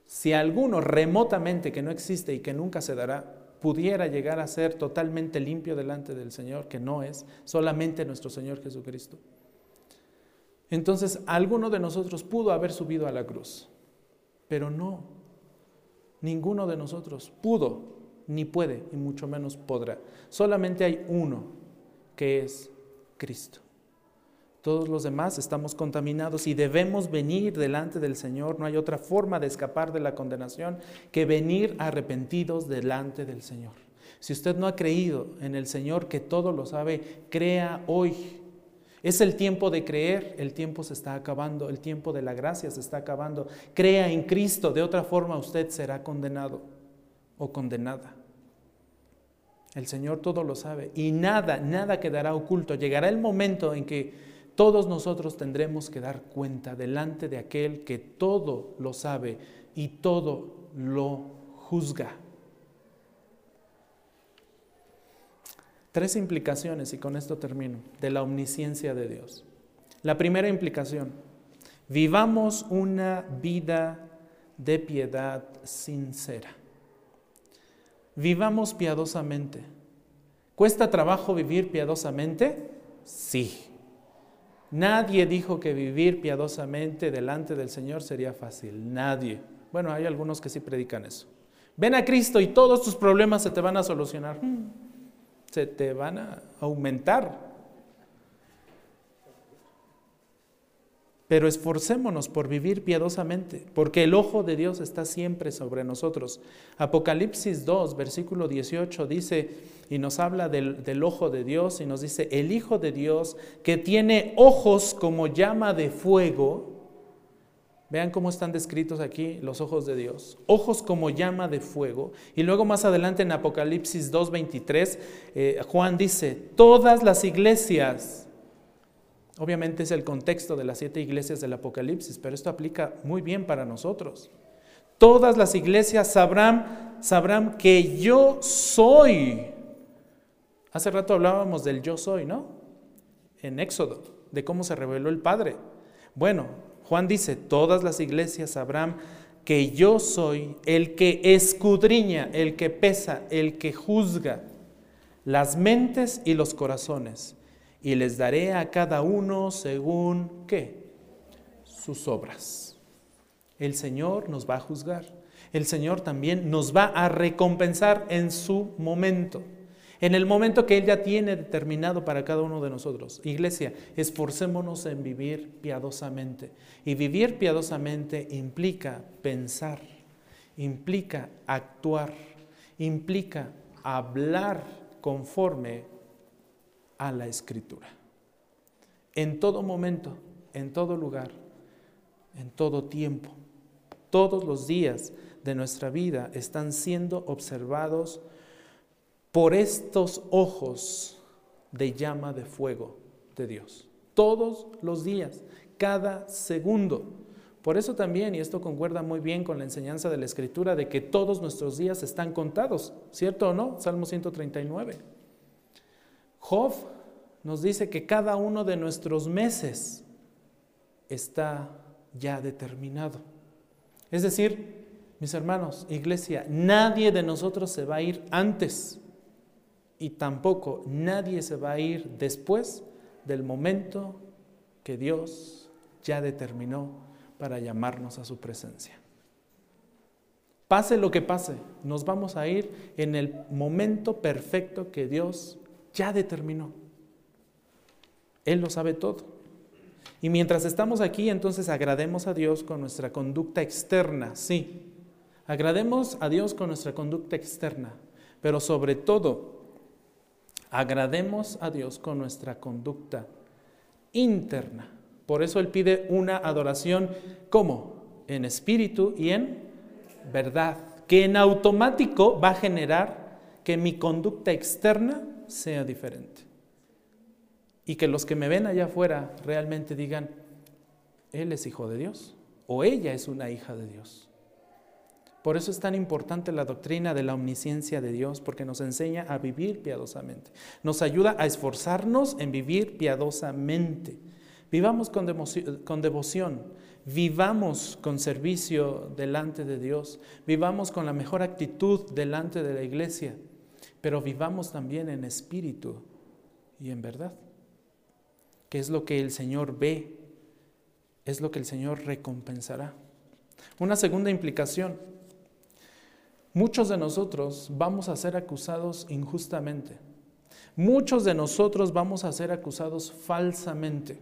Si alguno remotamente que no existe y que nunca se dará, pudiera llegar a ser totalmente limpio delante del Señor, que no es solamente nuestro Señor Jesucristo. Entonces, alguno de nosotros pudo haber subido a la cruz, pero no, ninguno de nosotros pudo, ni puede, y mucho menos podrá. Solamente hay uno, que es Cristo. Todos los demás estamos contaminados y debemos venir delante del Señor. No hay otra forma de escapar de la condenación que venir arrepentidos delante del Señor. Si usted no ha creído en el Señor que todo lo sabe, crea hoy. Es el tiempo de creer, el tiempo se está acabando, el tiempo de la gracia se está acabando. Crea en Cristo, de otra forma usted será condenado o condenada. El Señor todo lo sabe y nada, nada quedará oculto. Llegará el momento en que todos nosotros tendremos que dar cuenta delante de aquel que todo lo sabe y todo lo juzga. Tres implicaciones, y con esto termino, de la omnisciencia de Dios. La primera implicación, vivamos una vida de piedad sincera. Vivamos piadosamente. ¿Cuesta trabajo vivir piadosamente? Sí. Nadie dijo que vivir piadosamente delante del Señor sería fácil. Nadie. Bueno, hay algunos que sí predican eso. Ven a Cristo y todos tus problemas se te van a solucionar. Se te van a aumentar. Pero esforcémonos por vivir piadosamente, porque el ojo de Dios está siempre sobre nosotros. Apocalipsis 2, versículo 18 dice, y nos habla del, del, ojo de Dios, y nos dice, el Hijo de Dios que tiene ojos como llama de fuego. Vean cómo están descritos aquí los ojos de Dios. Ojos como llama de fuego. Y luego más adelante en Apocalipsis 2, 23, eh, Juan dice, todas las iglesias Obviamente es el contexto de las siete iglesias del Apocalipsis, pero esto aplica muy bien para nosotros. Todas las iglesias sabrán, sabrán que yo soy. Hace rato hablábamos del yo soy, ¿no? En Éxodo, de cómo se reveló el Padre. Bueno, Juan dice, todas las iglesias sabrán que yo soy el que escudriña, el que pesa, el que juzga las mentes y los corazones, y les daré a cada uno según qué? Sus obras. El Señor nos va a juzgar. El Señor también nos va a recompensar en su momento en el momento que Él ya tiene determinado para cada uno de nosotros. Iglesia, esforcémonos en vivir piadosamente. Y vivir piadosamente implica pensar, implica actuar, implica hablar conforme a la escritura. En todo momento, en todo lugar, en todo tiempo, todos los días de nuestra vida están siendo observados por estos ojos de llama de fuego de Dios. Todos los días, cada segundo. Por eso también, y esto concuerda muy bien con la enseñanza de la Escritura, de que todos nuestros días están contados, ¿cierto o no? Salmo 139. Job nos dice que cada uno de nuestros meses está ya determinado. Es decir, mis hermanos, iglesia, nadie de nosotros se va a ir antes y tampoco nadie se va a ir después del momento que Dios ya determinó para llamarnos a su presencia. Pase lo que pase, nos vamos a ir en el momento perfecto que Dios ya determinó. Él lo sabe todo. Y mientras estamos aquí, entonces agrademos a Dios con nuestra conducta externa, sí. Agrademos a Dios con nuestra conducta externa, pero sobre todo Agrademos a Dios con nuestra conducta interna. Por eso Él pide una adoración, ¿cómo? En espíritu y en verdad, que en automático va a generar que mi conducta externa sea diferente. Y que los que me ven allá afuera realmente digan, Él es hijo de Dios o ella es una hija de Dios. Por eso es tan importante la doctrina de la omnisciencia de Dios, porque nos enseña a vivir piadosamente. Nos ayuda a esforzarnos en vivir piadosamente. Vivamos con, devoción, vivamos con servicio delante de Dios, vivamos con la mejor actitud delante de la iglesia, pero vivamos también en espíritu y en verdad, que es lo que el Señor ve, es lo que el Señor recompensará. Una segunda implicación Muchos de nosotros vamos a ser acusados injustamente. Muchos de nosotros vamos a ser acusados falsamente.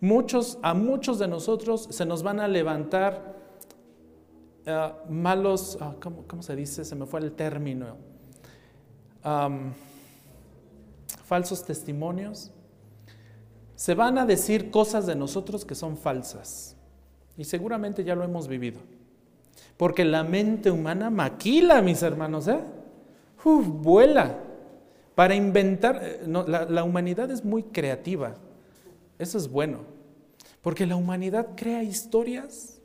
Muchos, a muchos de nosotros se nos van a levantar eh, malos, ah, ¿cómo, se dice? Se me fue el término. falsos testimonios. Se van a decir cosas de nosotros que son falsas. Y seguramente ya lo hemos vivido. Porque la mente humana maquila, mis hermanos, ¿eh? Uf, vuela. Para inventar, eh, la, humanidad es muy creativa. Eso es bueno. Porque la humanidad crea historias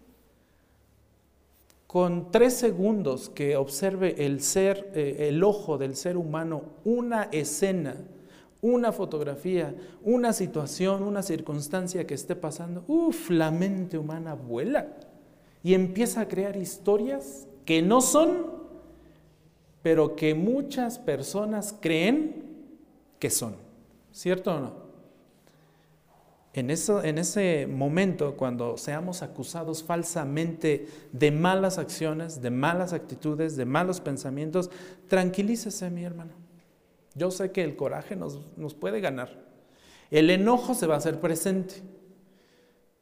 con tres segundos que observe el ser, eh, el ojo del ser humano, una escena, una fotografía, una situación, una circunstancia que esté pasando, uff, la mente humana vuela y empieza a crear historias que no son, pero que muchas personas creen que son. ¿Cierto o no? En, ese momento, cuando seamos acusados falsamente de malas acciones, de malas actitudes, de malos pensamientos, tranquilícese, mi hermano. Yo sé que el coraje nos, nos puede ganar. El enojo se va a hacer presente.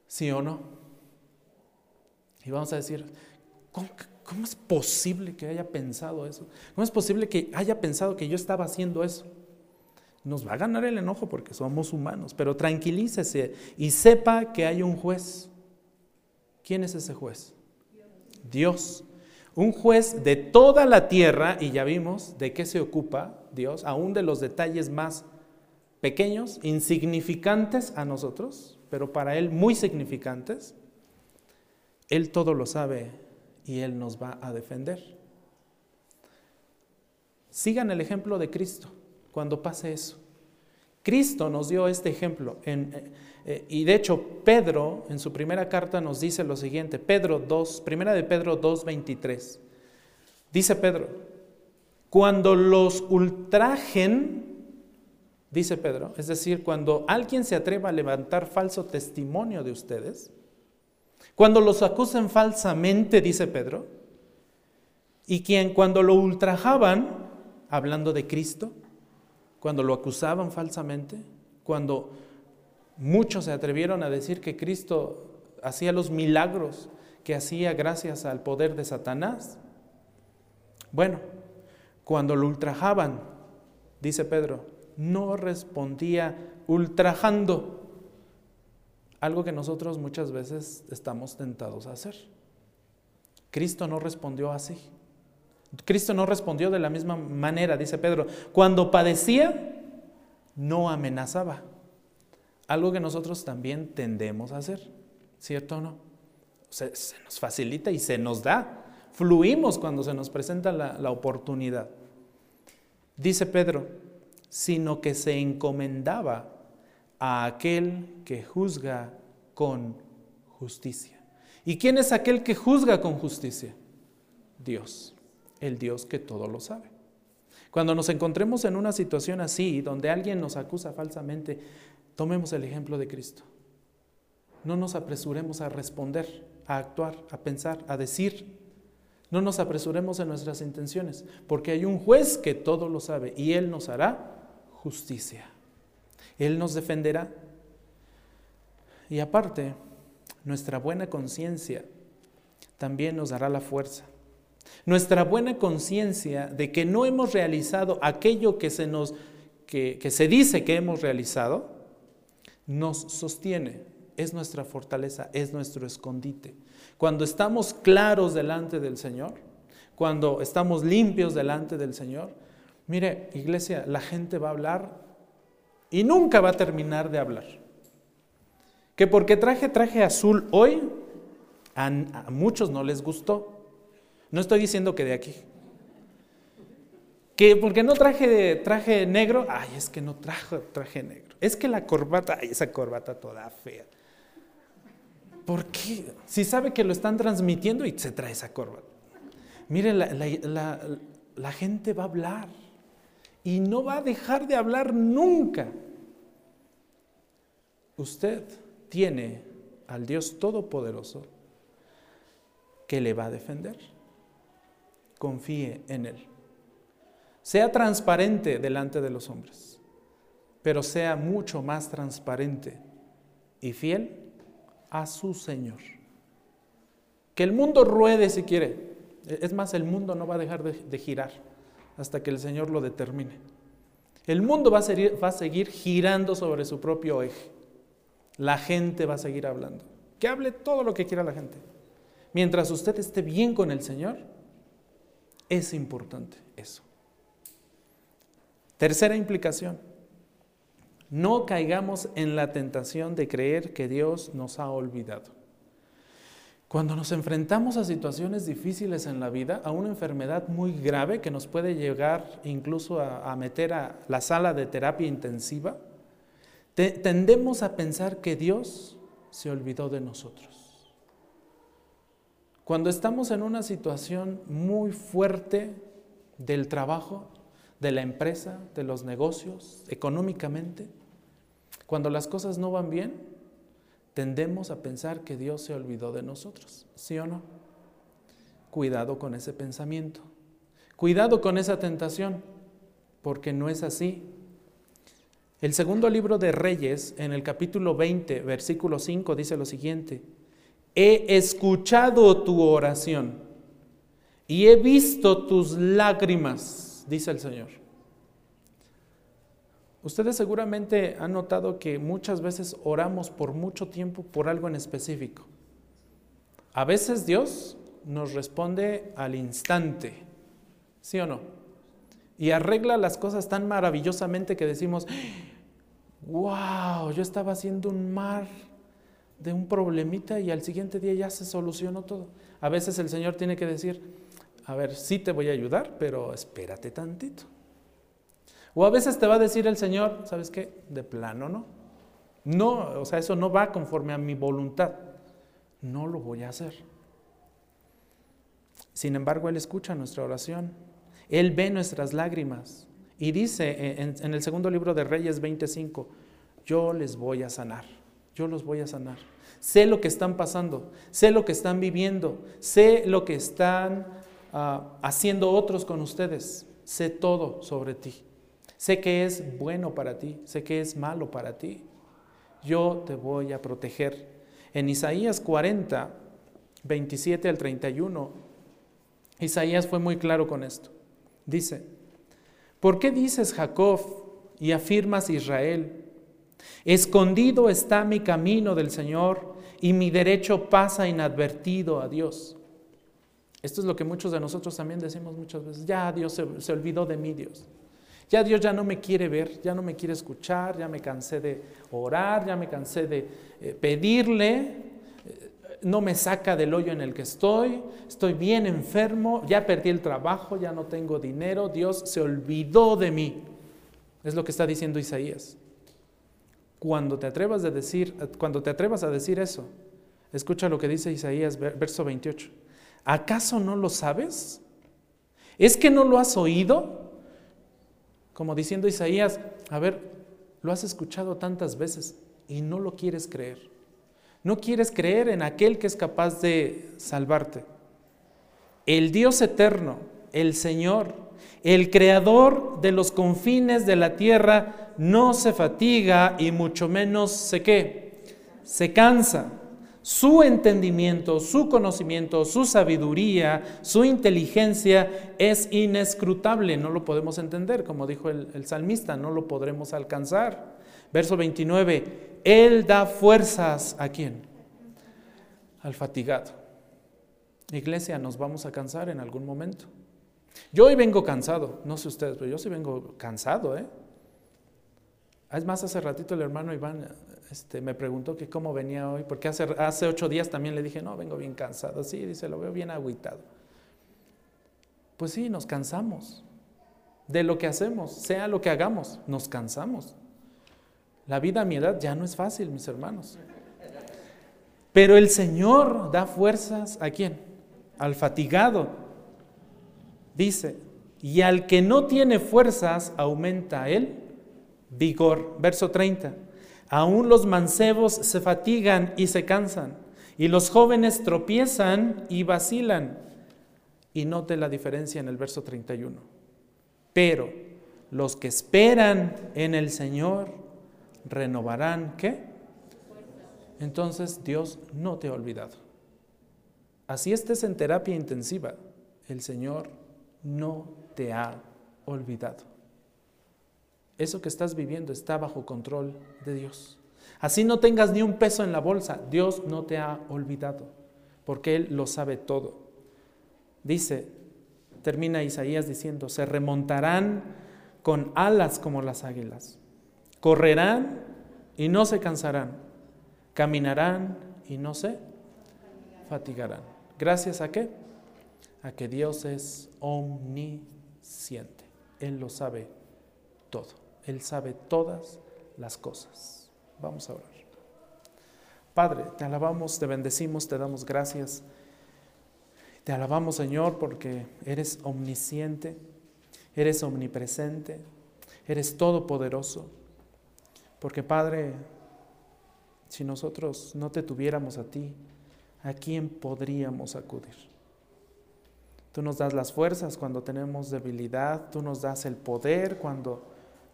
¿Sí o no? Y vamos a decir, ¿cómo, es posible que haya pensado eso? ¿Cómo es posible que haya pensado que yo estaba haciendo eso? Nos va a ganar el enojo porque somos humanos, pero tranquilícese y sepa que hay un juez. ¿Quién es ese juez? Dios. Un juez de toda la tierra, y ya vimos de qué se ocupa Dios, aún de los detalles más pequeños, insignificantes a nosotros, pero para Él muy significantes. Él todo lo sabe y Él nos va a defender. Sigan el ejemplo de Cristo cuando pase eso. Cristo nos dio este ejemplo. Eh, eh, y de hecho, Pedro en su primera carta nos dice lo siguiente, Pedro 2, primera de Pedro 2.23. Dice Pedro, cuando los ultrajen, dice Pedro, es decir, cuando alguien se atreva a levantar falso testimonio de ustedes, cuando los acusen falsamente, dice Pedro, y quien cuando lo ultrajaban, hablando de Cristo, cuando lo acusaban falsamente, cuando muchos se atrevieron a decir que Cristo hacía los milagros que hacía gracias al poder de Satanás. Bueno, cuando lo ultrajaban, dice Pedro, no respondía ultrajando, algo que nosotros muchas veces estamos tentados a hacer. Cristo no respondió así. Cristo no respondió de la misma manera, dice Pedro. Cuando padecía, no amenazaba. Algo que nosotros también tendemos a hacer, ¿cierto o no? Se, nos facilita y se nos da. Fluimos cuando se nos presenta la, la oportunidad. Dice Pedro, sino que se encomendaba a aquel que juzga con justicia. ¿Y quién es aquel que juzga con justicia? Dios el Dios que todo lo sabe. Cuando nos encontremos en una situación así, donde alguien nos acusa falsamente, tomemos el ejemplo de Cristo. No nos apresuremos a responder, a actuar, a pensar, a decir. No nos apresuremos en nuestras intenciones, porque hay un juez que todo lo sabe y Él nos hará justicia. Él nos defenderá. Y aparte, nuestra buena conciencia también nos dará la fuerza nuestra buena conciencia de que no hemos realizado aquello que se nos que, se dice que hemos realizado, nos sostiene, es nuestra fortaleza, es nuestro escondite. Cuando estamos claros delante del Señor, cuando estamos limpios delante del Señor, mire, iglesia, la gente va a hablar y nunca va a terminar de hablar. Que porque traje traje azul hoy, a muchos no les gustó. No estoy diciendo que de aquí. Que porque no traje traje negro, ay, es que no traje traje negro. Es que la corbata, ay, esa corbata toda fea. ¿Por qué? Si sabe que lo están transmitiendo y se trae esa corbata. Mire, la gente va a hablar y no va a dejar de hablar nunca. Usted tiene al Dios Todopoderoso que le va a defender confíe en Él. Sea transparente delante de los hombres, pero sea mucho más transparente y fiel a su Señor. Que el mundo ruede si quiere. Es más, el mundo no va a dejar de, girar hasta que el Señor lo determine. El mundo va a, seguir, girando sobre su propio eje. La gente va a seguir hablando. Que hable todo lo que quiera la gente. Mientras usted esté bien con el Señor, es importante eso. Tercera implicación. No caigamos en la tentación de creer que Dios nos ha olvidado. Cuando nos enfrentamos a situaciones difíciles en la vida, a una enfermedad muy grave que nos puede llegar incluso a, meter a la sala de terapia intensiva, tendemos a pensar que Dios se olvidó de nosotros. Cuando estamos en una situación muy fuerte del trabajo, de la empresa, de los negocios, económicamente, cuando las cosas no van bien, tendemos a pensar que Dios se olvidó de nosotros, ¿sí o no? Cuidado con ese pensamiento, cuidado con esa tentación, porque no es así. El segundo libro de Reyes, en el capítulo 20, versículo 5, dice lo siguiente, he escuchado tu oración y he visto tus lágrimas, dice el Señor. Ustedes seguramente han notado que muchas veces oramos por mucho tiempo por algo en específico. A veces Dios nos responde al instante, ¿sí o no? Y arregla las cosas tan maravillosamente que decimos, wow, yo estaba haciendo un mar de un problemita y al siguiente día ya se solucionó todo. A veces el Señor tiene que decir, a ver, sí te voy a ayudar, pero espérate tantito. O a veces te va a decir el Señor, ¿sabes qué? De plano, ¿no? No, o sea, eso no va conforme a mi voluntad. No lo voy a hacer. Sin embargo, Él escucha nuestra oración. Él ve nuestras lágrimas. Y dice en, el segundo libro de Reyes 25, yo les voy a sanar. Yo los voy a sanar. Sé lo que están pasando, sé lo que están viviendo, sé lo que están ah, haciendo otros con ustedes. Sé todo sobre ti. Sé que es bueno para ti, sé que es malo para ti. Yo te voy a proteger. En Isaías 40, 27 al 31, Isaías fue muy claro con esto. Dice, ¿por qué dices Jacob y afirmas Israel? Escondido está mi camino del Señor y mi derecho pasa inadvertido a Dios. Esto es lo que muchos de nosotros también decimos muchas veces. Ya Dios se, se olvidó de mí, Dios. Ya Dios ya no me quiere ver, ya no me quiere escuchar, ya me cansé de orar, ya me cansé de eh, pedirle, eh, no me saca del hoyo en el que estoy, estoy bien enfermo, ya perdí el trabajo, ya no tengo dinero, Dios se olvidó de mí. Es lo que está diciendo Isaías. Cuando te atrevas a decir, cuando te atrevas a decir eso, escucha lo que dice Isaías verso 28. ¿Acaso no lo sabes? ¿Es que no lo has oído? Como diciendo Isaías, a ver, lo has escuchado tantas veces y no lo quieres creer. No quieres creer en aquel que es capaz de salvarte. El Dios eterno, el Señor, el creador de los confines de la tierra, no se fatiga y mucho menos se qué, se cansa su entendimiento, su conocimiento, su sabiduría, su inteligencia es inescrutable, no lo podemos entender, como dijo el, salmista, no lo podremos alcanzar. Verso 29, Él da fuerzas a quién? Al fatigado. Iglesia, nos vamos a cansar en algún momento. Yo hoy vengo cansado, no sé ustedes, pero yo sí vengo cansado, ¿eh? Es más, hace ratito el hermano Iván este, me preguntó que cómo venía hoy, porque hace, hace ocho días también le dije, no, vengo bien cansado. Sí, dice, lo veo bien agüitado. Pues sí, nos cansamos de lo que hacemos, sea lo que hagamos, nos cansamos. La vida a mi edad ya no es fácil, mis hermanos. Pero el Señor da fuerzas a quién? Al fatigado. Dice, y al que no tiene fuerzas aumenta él vigor. Verso 30. Aún los mancebos se fatigan y se cansan, y los jóvenes tropiezan y vacilan. Y note la diferencia en el verso 31. Pero los que esperan en el Señor renovarán, ¿qué? Entonces Dios no te ha olvidado. Así estés en terapia intensiva, el Señor no te ha olvidado eso que estás viviendo está bajo control de Dios. Así no tengas ni un peso en la bolsa, Dios no te ha olvidado, porque Él lo sabe todo. Dice, termina Isaías diciendo, se remontarán con alas como las águilas, correrán y no se cansarán, caminarán y no se fatigarán. ¿Gracias a qué? A que Dios es omnisciente, Él lo sabe todo. Él sabe todas las cosas. Vamos a orar. Padre, te alabamos, te bendecimos, te damos gracias. Te alabamos, Señor, porque eres omnisciente, eres omnipresente, eres todopoderoso. Porque, Padre, si nosotros no te tuviéramos a ti, ¿a quién podríamos acudir? Tú nos das las fuerzas cuando tenemos debilidad, tú nos das el poder cuando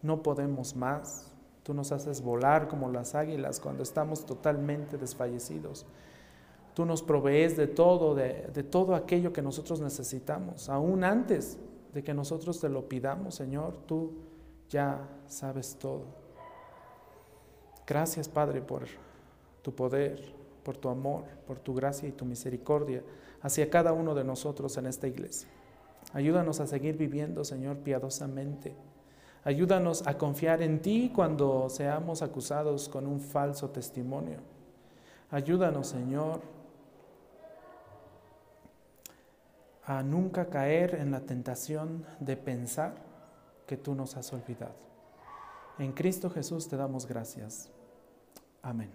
no podemos más. Tú nos haces volar como las águilas cuando estamos totalmente desfallecidos. Tú nos provees de todo, de, todo aquello que nosotros necesitamos, aún antes de que nosotros te lo pidamos, Señor, tú ya sabes todo. Gracias, Padre, por tu poder, por tu amor, por tu gracia y tu misericordia hacia cada uno de nosotros en esta iglesia. Ayúdanos a seguir viviendo, Señor, piadosamente Ayúdanos a confiar en ti cuando seamos acusados con un falso testimonio. Ayúdanos, Señor, a nunca caer en la tentación de pensar que tú nos has olvidado. En Cristo Jesús te damos gracias. Amén.